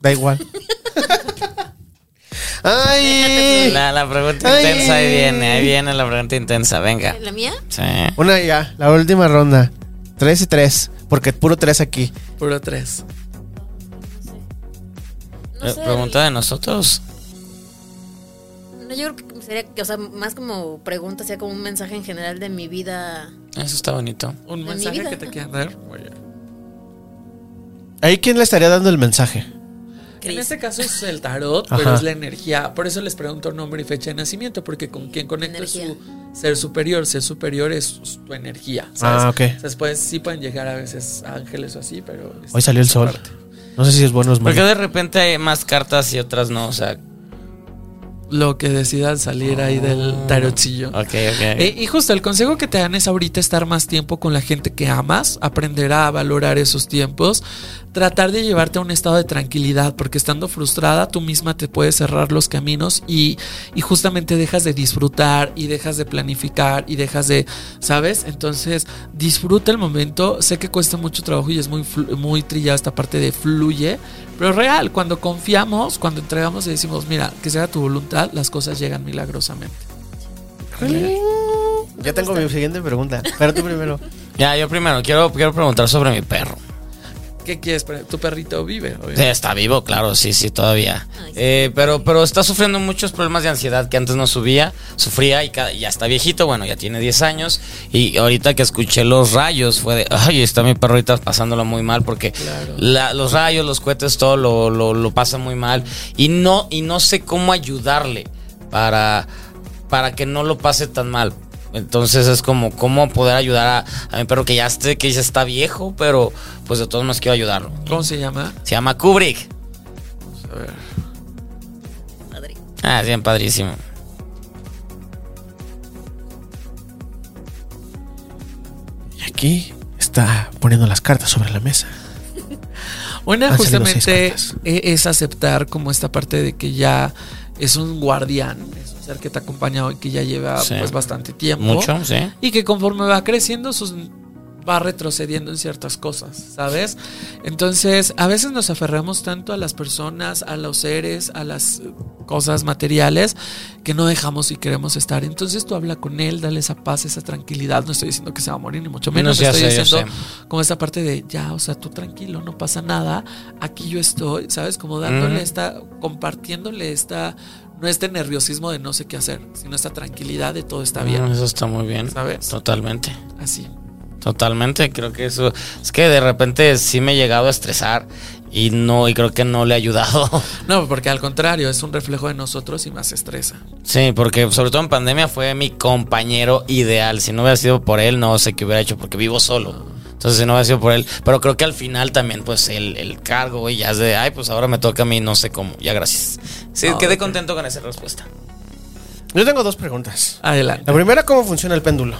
Da igual. <laughs> ay. La, la pregunta Ay. intensa, ahí viene, ahí viene la pregunta intensa, venga. ¿La mía? Sí. Una ya, la última ronda. Tres y tres, porque puro tres aquí. Puro tres. No Eh, sé. Pregunta de nosotros. No, yo creo que sería, que, o sea, más como pregunta, sería como un mensaje en general de mi vida. Eso está bonito. Un mensaje que te quieran dar. Oye. Ahí, ¿quién le estaría dando el mensaje? En este caso es el tarot, Ajá. pero es la energía. Por eso les pregunto nombre y fecha de nacimiento, porque con quien conectas Energía. su ser superior. Ser superior es tu energía. ¿sabes? Ah, ok. Sea, después sí pueden llegar a veces ángeles o así, pero. Hoy salió el sol. parte. No sé si es bueno o es Porque malo. de repente hay más cartas y otras no, o sea. Lo que decidan salir ahí del tarotcillo. Ok, ok. Eh, y justo el consejo que te dan es ahorita estar más tiempo con la gente que amas, aprender a valorar esos tiempos, tratar de llevarte a un estado de tranquilidad, porque estando frustrada tú misma te puedes cerrar los caminos y, y justamente dejas de disfrutar y dejas de planificar y dejas de, ¿sabes? Entonces disfruta el momento, sé que cuesta mucho trabajo y es muy, muy trillada esta parte de fluye, pero real, cuando confiamos, cuando entregamos y decimos, mira, que sea tu voluntad, las cosas llegan milagrosamente. Ya tengo mi siguiente pregunta. Pero tú primero. <laughs> Ya, yo primero quiero, quiero preguntar sobre mi perro. ¿Qué quieres? Tu perrito vive. Obviamente. está vivo, claro, sí, sí, todavía. Eh, pero, pero está sufriendo muchos problemas de ansiedad que antes no subía, sufría y ya está viejito, bueno, ya tiene 10 años. Y ahorita que escuché los rayos fue de, ay, está mi perro ahorita pasándolo muy mal porque la- los rayos, los cohetes, todo lo, lo, lo pasa muy mal. Y no, y no sé cómo ayudarle para, para que no lo pase tan mal. Entonces es como cómo poder ayudar a, a mi perro que ya esté, que ya está viejo, pero pues de todos modos quiero ayudarlo. ¿Cómo se llama? Se llama Kubrick. A ver. Padre. Ah, bien padrísimo. Y aquí está poniendo las cartas sobre la mesa. <laughs> Una Han justamente e- es aceptar como esta parte de que ya es un guardián, ser que te ha acompañado y que ya lleva Sí. pues bastante tiempo. Mucho, sí. Y que conforme va creciendo, sus va retrocediendo en ciertas cosas, ¿sabes? Entonces, a veces nos aferramos tanto a las personas, a los seres, a las cosas materiales, que no dejamos y queremos estar. Entonces tú habla con él, dale esa paz, esa tranquilidad. No estoy diciendo que se va a morir, ni mucho menos. No, estoy sé, diciendo como esta parte de, ya, o sea, tú tranquilo, no pasa nada, aquí yo estoy, ¿sabes? Como dándole Ujú. esta, compartiéndole esta, no este nerviosismo de no sé qué hacer, sino esta tranquilidad de todo está bien. Mm, Eso está muy bien. ¿Sabes? Totalmente. Así. Totalmente. Creo que eso. Es que de repente sí me he llegado a estresar y no, y creo que no le ha ayudado. <laughs> No, porque al contrario, es un reflejo de nosotros y más estresa. Sí, porque sobre todo en pandemia fue mi compañero ideal. Si no hubiera sido por él, no sé qué hubiera hecho porque vivo solo. Entonces, si no hubiera sido por él. Pero creo que al final también, pues, el, el cargo, güey, ya es de, ay, pues ahora me toca a mí, no sé cómo. Ya, gracias. Sí, No, quedé contento con esa respuesta. Yo tengo dos preguntas. Adelante. La primera, ¿cómo funciona el péndulo?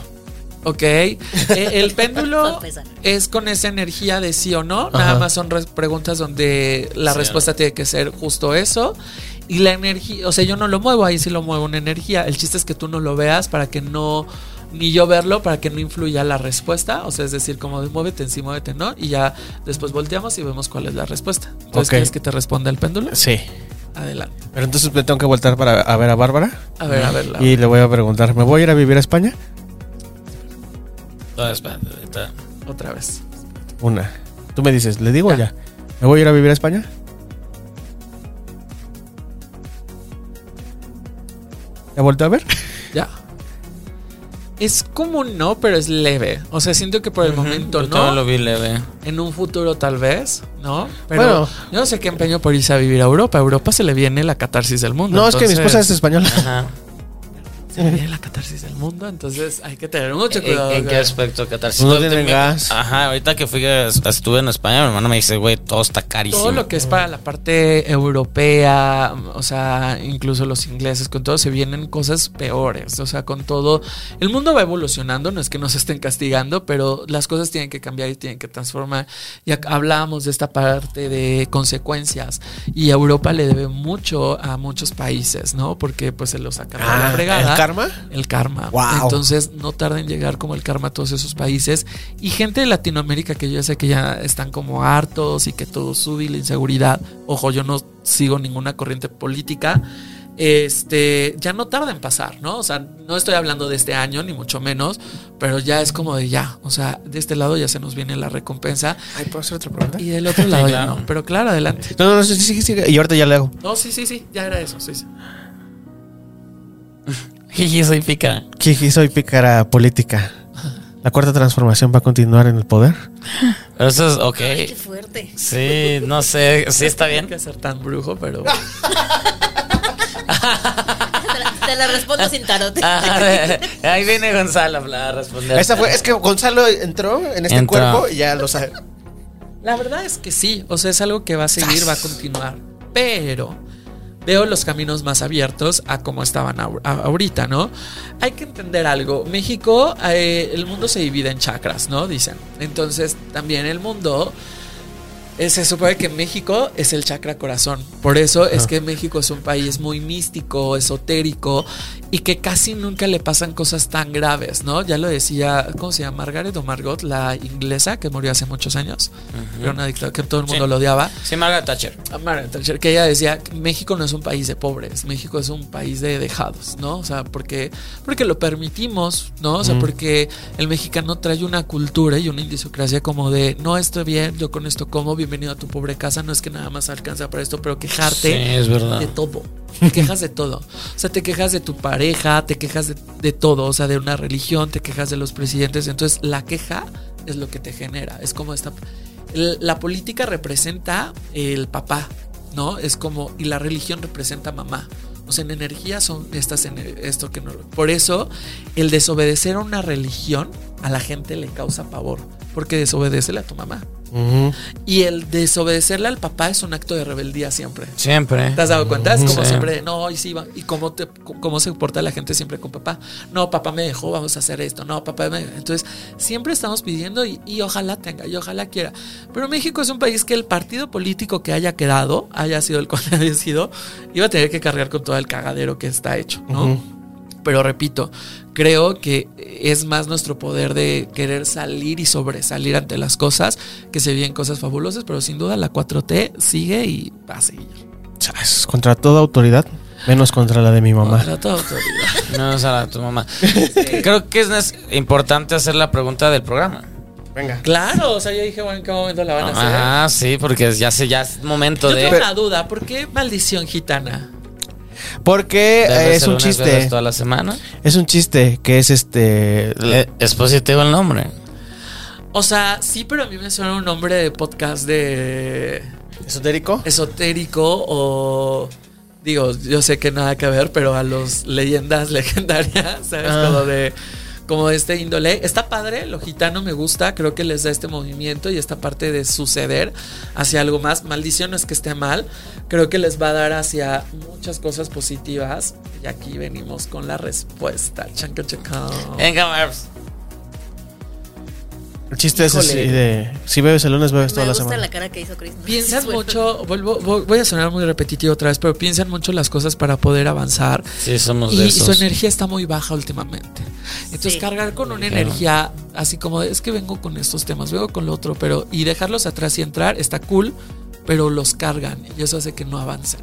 Ok. Eh, el <laughs> péndulo es con esa energía de sí o no. Nada Ajá. más son preguntas donde la Sí respuesta tiene que ser justo eso. Y la energía, o sea, yo no lo muevo, ahí sí lo muevo una energía. El chiste es que tú no lo veas para que no, ni yo verlo, para que no influya la respuesta. O sea, es decir, como de muévete en sí, muévete no. Y ya después volteamos y vemos cuál es la respuesta. Entonces, Ok. ¿quieres que te responda el péndulo? Sí. Adelante. Pero entonces me tengo que voltar para a ver a Bárbara. A ver, a ver. la- Y le voy a preguntar, ¿me voy a ir a vivir a España? No, espera, ahorita. Otra vez. Una. Tú me dices, ¿le digo Ya. ya? ¿Me voy a ir a vivir a España? ¿Ya vuelto a ver? Es como no, pero es leve. O sea, siento que por el momento Yo no. lo vi leve. En un futuro tal vez, ¿no? Pero Bueno. yo no sé qué empeño por irse a vivir a Europa. A Europa se le viene la catarsis del mundo. No, es que mi esposa es española. Ajá. Se viene la catarsis del mundo, entonces hay que tener mucho ¿En, cuidado. en qué aspecto catarsis? No tienen gas. Ajá, ahorita que fui que estuve en España, mi hermano me dice, güey, todo está carísimo. Todo lo que es para la parte europea, o sea, incluso los ingleses, con todo se vienen cosas peores. O sea, con todo. El mundo va evolucionando, no es que nos estén castigando, pero las cosas tienen que cambiar y tienen que transformar. Ya hablábamos de esta parte de consecuencias. Y Europa le debe mucho a muchos países, ¿no? Porque pues se los saca de la Ah, fregada. ¿El karma? El karma. Wow. Entonces no tarda en llegar como el karma a todos esos países. Y gente de Latinoamérica que yo sé que ya están como hartos y que todo sube y la inseguridad. Ojo, yo no sigo ninguna corriente política. Este ya no tarda en pasar, ¿no? O sea, no estoy hablando de este año, ni mucho menos, pero ya es como de ya. O sea, de este lado ya se nos viene la recompensa Ay, ¿puedo hacer otra pregunta? y del otro lado ya claro. no. Pero claro, adelante. No, no, no, sí, sí, sí. Y ahorita ya le hago. No, sí, sí, sí, ya era eso, sí, sí. <laughs> Jiji, soy pica. Jiji, soy pícara política. ¿La cuarta transformación va a continuar en el poder? Eso es, ok. Ay, qué fuerte. Sí, no sé, sí está bien. que ser tan brujo, pero Te <laughs> la, <laughs> te la respondo sin tarot. Ah, ahí viene Gonzalo a responder. Esa fue, es que Gonzalo entró en este Entró. cuerpo y ya lo sabe. La verdad es que sí, o sea, es algo que va a seguir, va a continuar, pero veo los caminos más abiertos a como estaban ahorita, ¿no? Hay que entender algo, México, eh, el mundo se divide en chakras, ¿no? Dicen. Entonces, también el mundo... eh, Se supone que México es el chakra corazón. Por eso es que México es un país muy místico, esotérico y que casi nunca le pasan cosas tan graves, ¿no? Ya lo decía, ¿cómo se llama? Margaret o Margot, la inglesa que murió hace muchos años. Era una dictadura que todo el mundo Sí. lo odiaba. Sí, Margaret Thatcher. A Margaret Thatcher, que ella decía México no es un país de pobres, México es un país de dejados, ¿no? O sea, porque, porque lo permitimos, ¿no? O sea, porque el mexicano trae una cultura y una idiosincrasia como de no estoy bien, yo con esto como, bienvenido a tu pobre casa, no es que nada más alcanza para esto, pero quejarte Sí, es verdad. de todo. <laughs> Te quejas de todo. O sea, te quejas de tu pareja, te quejas de, todo, o sea, de una religión, te quejas de los presidentes. Entonces, la queja es lo que te genera. Es como esta. La política representa el papá, ¿no? Es como. Y la religión representa mamá. O sea, en energía son estas. esto que no. Por eso, el desobedecer a una religión a la gente le causa pavor. Porque desobedecele a tu mamá. Y el desobedecerle al papá es un acto de rebeldía siempre. Siempre. ¿Te has dado cuenta? Es como Sí. siempre, no, y sí, va- y cómo, te, cómo se porta la gente siempre con papá. No, papá me dejó, vamos a hacer esto. No, papá me Entonces, siempre estamos pidiendo y, y ojalá tenga, y ojalá quiera. Pero México es un país que el partido político que haya quedado, haya sido el <laughs> cual haya sido, iba a tener que cargar con todo el cagadero que está hecho, ¿no? Pero repito, creo que es más nuestro poder de querer salir y sobresalir ante las cosas, que se vienen cosas fabulosas, pero sin duda la 4T sigue y va a seguir. Chas, Contra toda autoridad, menos contra la de mi mamá. Contra toda autoridad. <laughs> No, o sea, tu mamá. Creo que es importante hacer la pregunta del programa. Venga. Claro, o sea, yo dije, bueno, ¿en qué momento la van a hacer? Ah, sí, porque ya, se, ya es momento yo de. tengo una duda, ¿por qué maldición gitana? Porque Debe eh, es ser un chiste. toda la semana. Es un chiste que es este. Es positivo el nombre. O sea, sí, pero a mí me suena un nombre de podcast de ¿Esotérico? esotérico o digo, yo sé que nada que ver, pero a los leyendas <laughs> legendarias, ¿sabes? Ah. Como de como este índole. Está padre, lo gitano me gusta, creo que les da este movimiento y esta parte de suceder hacia algo más. Maldición no es que esté mal, creo que les va a dar hacia muchas cosas positivas. Y aquí venimos con la respuesta. Chanca, chaca. Venga, Marbs. El chiste es así de. Si bebes el lunes, bebes Me toda la gusta semana. la cara que hizo Chris. ¿no? Piensan Bueno. mucho, vuelvo, voy a sonar muy repetitivo otra vez, pero piensan mucho las cosas para poder avanzar. Sí, somos de Y su energía está muy baja últimamente. Entonces Sí. cargar con una Claro. energía así como de, es que vengo con estos temas, vengo con lo otro, pero y dejarlos atrás y entrar está cool, pero los cargan y eso hace que no avancen.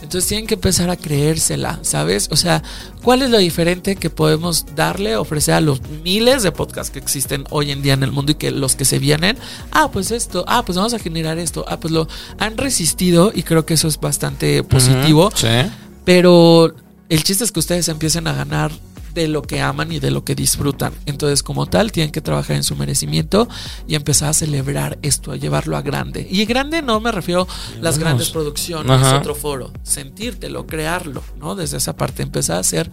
Entonces tienen que empezar a creérsela, ¿sabes? O sea, ¿cuál es lo diferente que podemos darle, ofrecer a los miles de podcasts que existen hoy en día en el mundo y que los que se vienen? Ah, pues esto, ah, pues vamos a generar esto, ah, pues lo han resistido y creo que eso es bastante positivo. Sí. Pero el chiste es que ustedes empiecen a ganar de lo que aman y de lo que disfrutan. Entonces, como tal, tienen que trabajar en su merecimiento y empezar a celebrar esto, a llevarlo a grande. Y grande no me refiero a las grandes producciones, Ajá. otro foro. Sentírtelo, crearlo, ¿no? Desde esa parte, empezar a hacer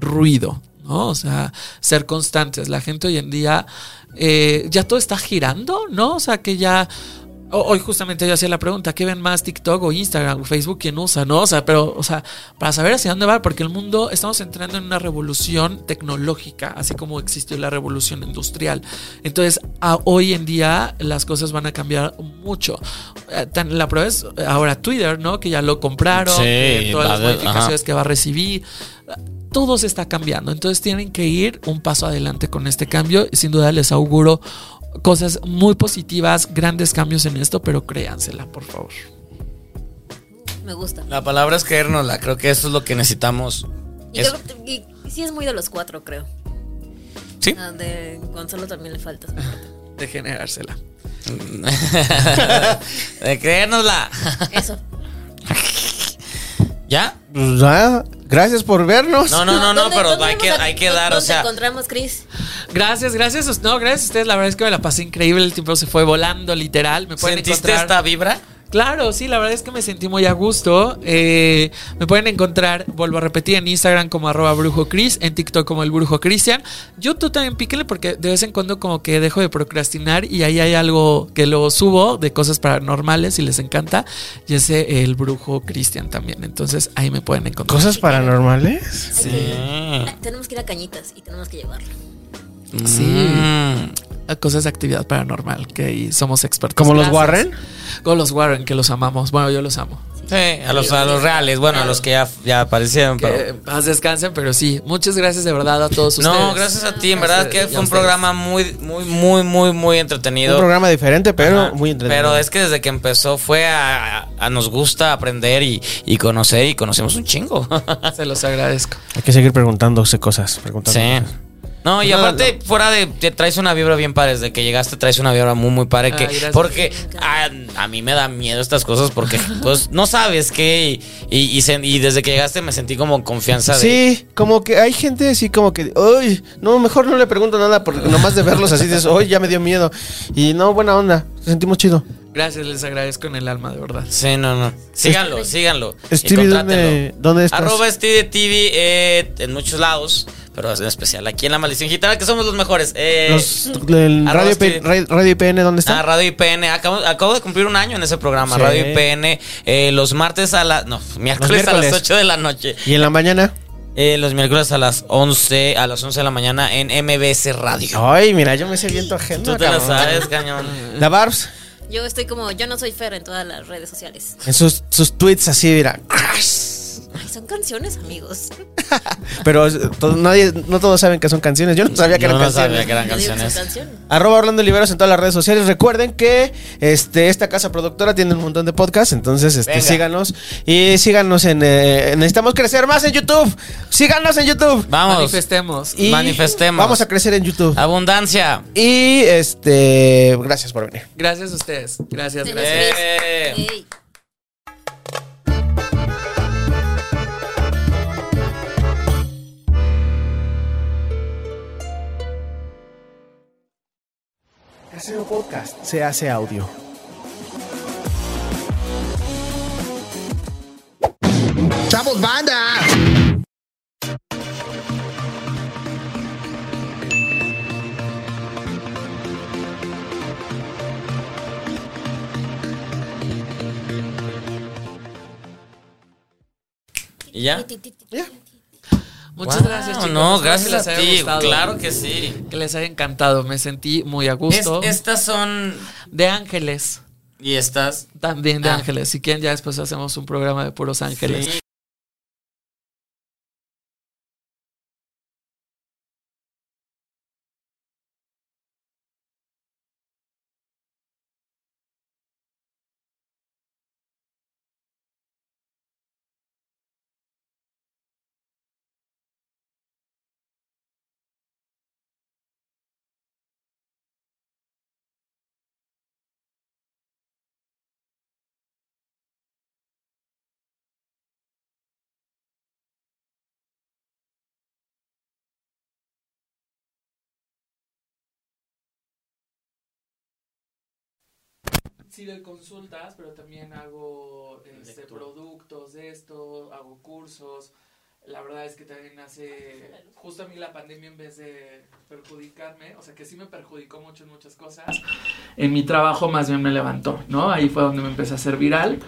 ruido. ¿no? O sea, ser constantes. La gente hoy en día eh, ya todo está girando, ¿no? O sea, que ya Hoy justamente yo hacía la pregunta, ¿qué ven más TikTok o Instagram o Facebook? ¿Quién usa? ¿No? O sea, pero, o sea, para saber hacia dónde va, porque el mundo, estamos entrando en una revolución tecnológica, así como existió la revolución industrial. Entonces, a- hoy en día las cosas van a cambiar mucho. Eh, la prueba es ahora Twitter, ¿no? Que ya lo compraron, Sí, que todas las modificaciones ajá. que va a recibir. Todo se está cambiando, entonces tienen que ir un paso adelante con este cambio. Sin duda les auguro cosas muy positivas, grandes cambios en esto, pero créansela, por favor. Me gusta. La palabra es creérnosla. Creo que eso es lo que necesitamos. Y, creo- y- y sí es muy de los cuatro, creo. Sí. Ah, De Gonzalo también le falta. <laughs> De generársela. <laughs> de creérnosla. Eso. <laughs> ¿Ya? Pues, ah, gracias por vernos. No, no, no, no, ¿Dónde- pero hay que, hay que dar, o sea. encontramos, Chris? Gracias, gracias. No, gracias a ustedes. La verdad es que me la pasé increíble. El tiempo se fue volando, literal. Me pueden ¿Sentiste encontrar. esta vibra? Claro, sí, la verdad es que me sentí muy a gusto. Eh, me pueden encontrar, vuelvo a repetir, en Instagram como arroba brujo Cris, en TikTok como el brujo Cristian. YouTube también píquenle porque de vez en cuando como que dejo de procrastinar y ahí hay algo que lo subo de cosas paranormales y les encanta. Y ese el brujo Cristian también. Entonces ahí me pueden encontrar. ¿Cosas paranormales? Sí. Tenemos que ir a Cañitas y tenemos que llevarlo. Sí. Mm. Cosas de actividad paranormal, que ahí somos expertos. ¿Como los. Warren? Como los Warren, que los amamos. Bueno, yo los amo. Sí. A los, a los reales, bueno, a los que ya, ya aparecieron. Que Pero... descansen, pero sí. Muchas gracias de verdad a todos ustedes. No, gracias a ti, en verdad que fue un ustedes. programa muy, muy, muy, muy, muy entretenido. Un programa diferente, pero Ajá. muy entretenido. Pero es que desde que empezó fue a, a- a nos gusta aprender y, y conocer y conocemos un chingo. Se los agradezco. Hay que seguir preguntándose cosas. Preguntando sí. cosas. No, y No, aparte, fuera de. Te traes una vibra bien padre. Desde que llegaste, traes una vibra muy, muy padre. Que, Ay, porque a, a mí me da miedo estas cosas. Porque, <laughs> pues, no sabes qué. Y, y, y se- y desde que llegaste me sentí como confianza de. Sí, como que hay gente así como que, uy, no, mejor no le pregunto nada porque nomás de verlos así dices, uy, ya me dio miedo. Y no, buena onda, sentimos chido. Gracias, les agradezco en el alma, de verdad. Sí, no, no. Síganlo, síganlo. y Stevie, ¿dónde, contrátenlo. ¿dónde estás? Arroba Stevie TV eh, en muchos lados, pero en especial aquí en La Maldición Gitana, que somos los mejores. Eh, Los- el Radio, Stevie- P- Radio- IPN, ¿dónde está? Ah, Radio IPN. Acabo, acabo de cumplir un año en ese programa. Sí. Radio IPN. eh, los martes a las. No, miércoles, a las 8 de la noche. y en la mañana. Eh, los miércoles a las 11, a las 11 de la mañana en MBS Radio. Ay, mira, yo me sé bien tu agenda. Tú te la sabes, cañón. <laughs> La Barbs, Yo estoy como, yo no soy Fer en todas las redes sociales. en sus, sus tweets así, mira. Ay, son canciones, amigos. <laughs> Pero nadie, no todos saben que son canciones. Yo no sabía que Yo eran no canciones. sabía que eran canciones. Arroba Orlando Oliveros en todas las redes sociales. Recuerden que este, esta casa productora tiene un montón de podcasts. Entonces, este, Venga. síganos. Y síganos en. eh, necesitamos crecer más en YouTube. Síganos en YouTube. Vamos. Manifestemos. Y Manifestemos. Vamos a crecer en YouTube. Abundancia. Y este. Gracias por venir. Gracias a ustedes. Gracias, gracias. Eh. Casero Podcast se hace audio. ¡Chavos, banda! ¿Y ya? Muchas Wow, gracias, chicos. No, gracias les a ti. Claro que sí. Que les haya encantado. Me sentí muy a Es- gusto. estas son. De ángeles. Y estas. También de Ah. ángeles. Si quieren, ya después hacemos un programa de puros ángeles. Sí. Sí, doy consultas, pero también hago este, productos de esto, hago cursos. La verdad es que también hace, justo a mí la pandemia en vez de perjudicarme, o sea que sí me perjudicó mucho en muchas cosas, en mi trabajo más bien me levantó, ¿no? Ahí fue donde me empecé a hacer viral.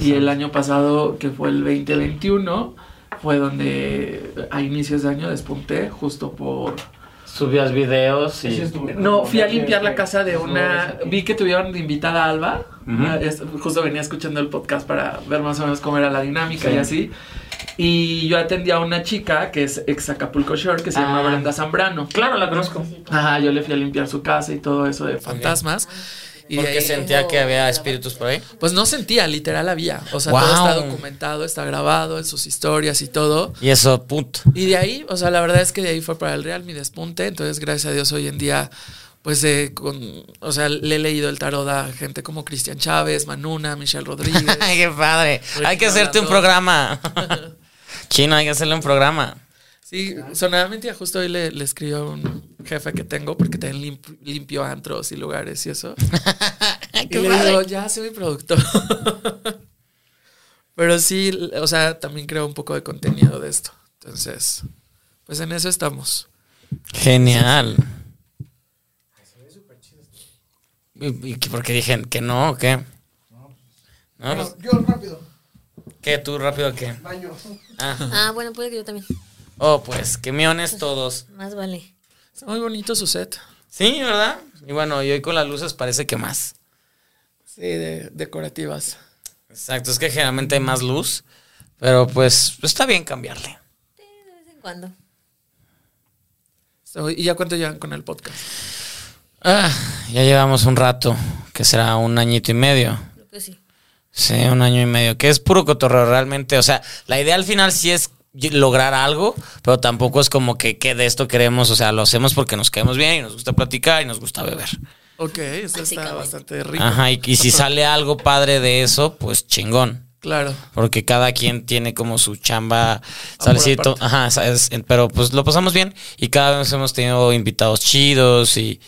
Y el año pasado, que fue el 2021, fue donde a inicios de año despunté justo por... Subías videos y. No, fui a limpiar la casa de una. Vi que tuvieron de invitada a Alba. Ah, justo venía escuchando el podcast para ver más o menos cómo era la dinámica y así. Y yo atendí a una chica que es ex Acapulco Shore que se llama Ah. Brenda Zambrano. Claro, la conozco. Ajá, yo le fui a limpiar su casa y todo eso de fantasmas. Y Porque sentía que había espíritus por ahí. pues no sentía, literal había. O sea, Wow. todo está documentado, está grabado en sus historias y todo. Y eso, put. Y de ahí, o sea, la verdad es que de ahí fue para el Real mi despunte. Entonces, gracias a Dios, hoy en día, pues, eh, con, o sea, le he leído el tarot a gente como Cristian Chávez, Manuna, Michelle Rodríguez. <laughs> Ay, qué padre. Hay que hacerte un programa. <laughs> Chino, hay que hacerle un programa. Sí, sonadamente justo hoy le, le escribió un jefe que tengo porque también limp- limpio antros y lugares y eso. <laughs> y Qué le digo, ya soy mi productor. <laughs> Pero sí, o sea, también creo un poco de contenido de esto. Entonces, pues en eso estamos. Genial. ¿Y, por qué dije que no o qué? No, pues, Yo rápido, ¿Qué? ¿Tú rápido qué? baño. Ah. Ah, bueno, puede que yo también. Oh, pues, que miones todos. Más vale. Está muy bonito su set. Sí, ¿verdad? Y bueno, y hoy con las luces parece que más. Sí, de decorativas. Exacto, es que generalmente hay más luz, pero pues está bien cambiarle. De vez en cuando. So, ¿Y ya cuánto llevan con el podcast? Ah, ya llevamos un rato, que será un añito y medio. Creo que sí. Sí, un año y medio, que es puro cotorreo realmente. O sea, la idea al final sí es lograr algo, pero tampoco es como que, que de esto queremos, o sea, lo hacemos porque nos quedamos bien y nos gusta platicar y nos gusta beber. Ok, eso está bastante rico. Ajá, y, y si <laughs> sale algo padre de eso, pues chingón. Claro. Porque cada quien tiene como su chamba, salecito, ajá, ¿sabes? pero pues lo pasamos bien y cada vez hemos tenido invitados chidos y,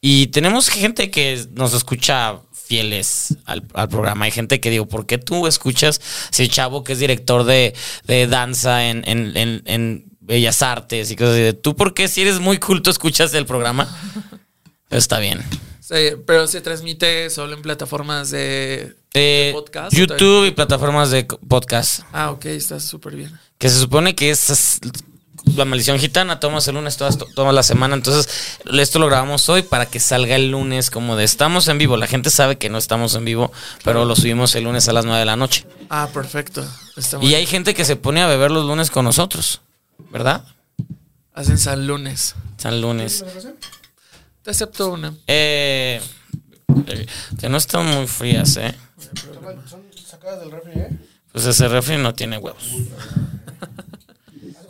y tenemos gente que nos escucha fieles al, al programa. Hay gente que digo, ¿por qué tú escuchas ese chavo que es director de, de danza en, en, en, en Bellas Artes y cosas así? ¿Tú por qué si eres muy culto escuchas el programa? Pero está bien. Sí, pero se transmite solo en plataformas de, Eh, de podcast. ¿o YouTube y plataformas de podcast. Ah, ok, está súper bien. Que se supone que es la maldición gitana, tomas el lunes, todas, tomas la semana. Entonces, esto lo grabamos hoy para que salga el lunes como de estamos en vivo. La gente sabe que no estamos en vivo, pero lo subimos el lunes a las 9 de la noche. Ah, perfecto. Y hay gente que se pone a beber los lunes con nosotros, ¿verdad? Hacen San Lunes. San lunes. Te acepto una. Eh, eh, que no están muy frías, ¿eh? Son sacadas del refri, ¿eh? Pues ese refri no tiene huevos. <laughs>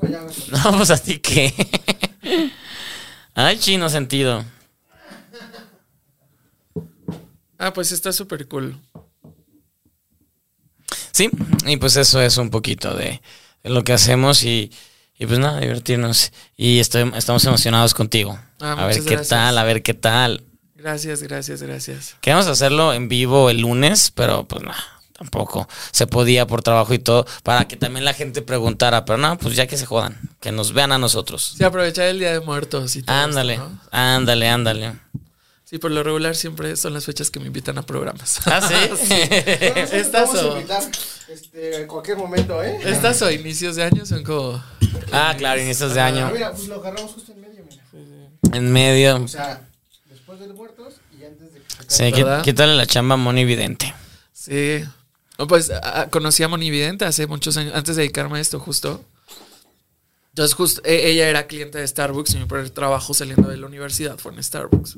<laughs> No, pues a ti qué. Ay, chino sentido. Ah, pues está súper cool. Sí, y pues eso es un poquito de, lo que hacemos y, y pues nada, divertirnos. Y estoy, estamos emocionados contigo. Ah, a ver qué gracias. tal, a ver qué tal. Gracias, gracias, gracias. Queríamos hacerlo en vivo el lunes, pero pues nada, tampoco se podía por trabajo y todo, para que también la gente preguntara, pero no, pues ya que se jodan, que nos vean a nosotros. Sí, aprovechar el Día de Muertos y todo Ándale, esto, ¿no? ándale, ándale. Sí, por lo regular siempre son las fechas que me invitan a programas. <laughs> Ah, sí. <laughs> Estas o, invitar este, en cualquier momento, ¿eh? estas o inicios de año son como... ah, claro, inicios de Ah, año. mira, pues lo agarramos justo en medio, mira. En medio. O sea, después de los muertos y antes de que se Sí, quítale la chamba a Moni Vidente. Sí. No, pues ah, conocí a Moni Vidente hace muchos años, antes de dedicarme a esto justo. Entonces, justo, e- ella era cliente de Starbucks y mi primer trabajo saliendo de la universidad fue en Starbucks.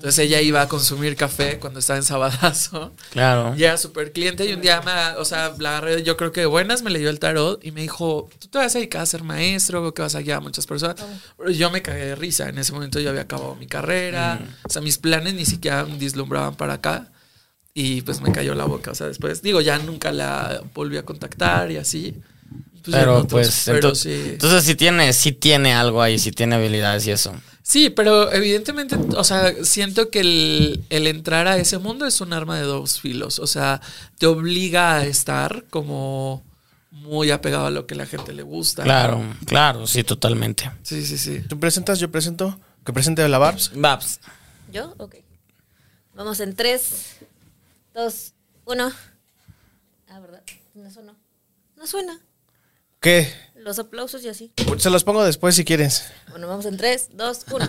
Entonces ella iba a consumir café cuando estaba en Sabadazo. Claro. Y era súper cliente y un día me, o sea, la agarré, yo creo que de buenas, me leyó el tarot y me dijo, ¿tú te vas a dedicar a ser maestro que vas a guiar a muchas personas? Pero yo me cagué de risa, en ese momento yo había acabado mi carrera, o sea, mis planes ni siquiera vislumbraban para acá y pues me cayó la boca, o sea, después, digo, ya nunca la volví a contactar y así. Pues, pero otros, pues pero entonces, sí. entonces sí tiene, sí tiene algo ahí, sí tiene habilidades y eso. Sí, pero evidentemente, o sea, siento que el, el entrar a ese mundo es un arma de dos filos. O sea, te obliga a estar como muy apegado a lo que la gente le gusta. Claro, claro, sí, totalmente. Sí, sí, sí. ¿Tú presentas? Yo presento. Que presente la Barbs. Babs. ¿Yo? Ok. Vamos en 3, 2, 1. Ah, ¿verdad? No sonó. No suena. ¿Qué? Los aplausos y así. Se los pongo después si quieres. Bueno, vamos en 3, 2, 1.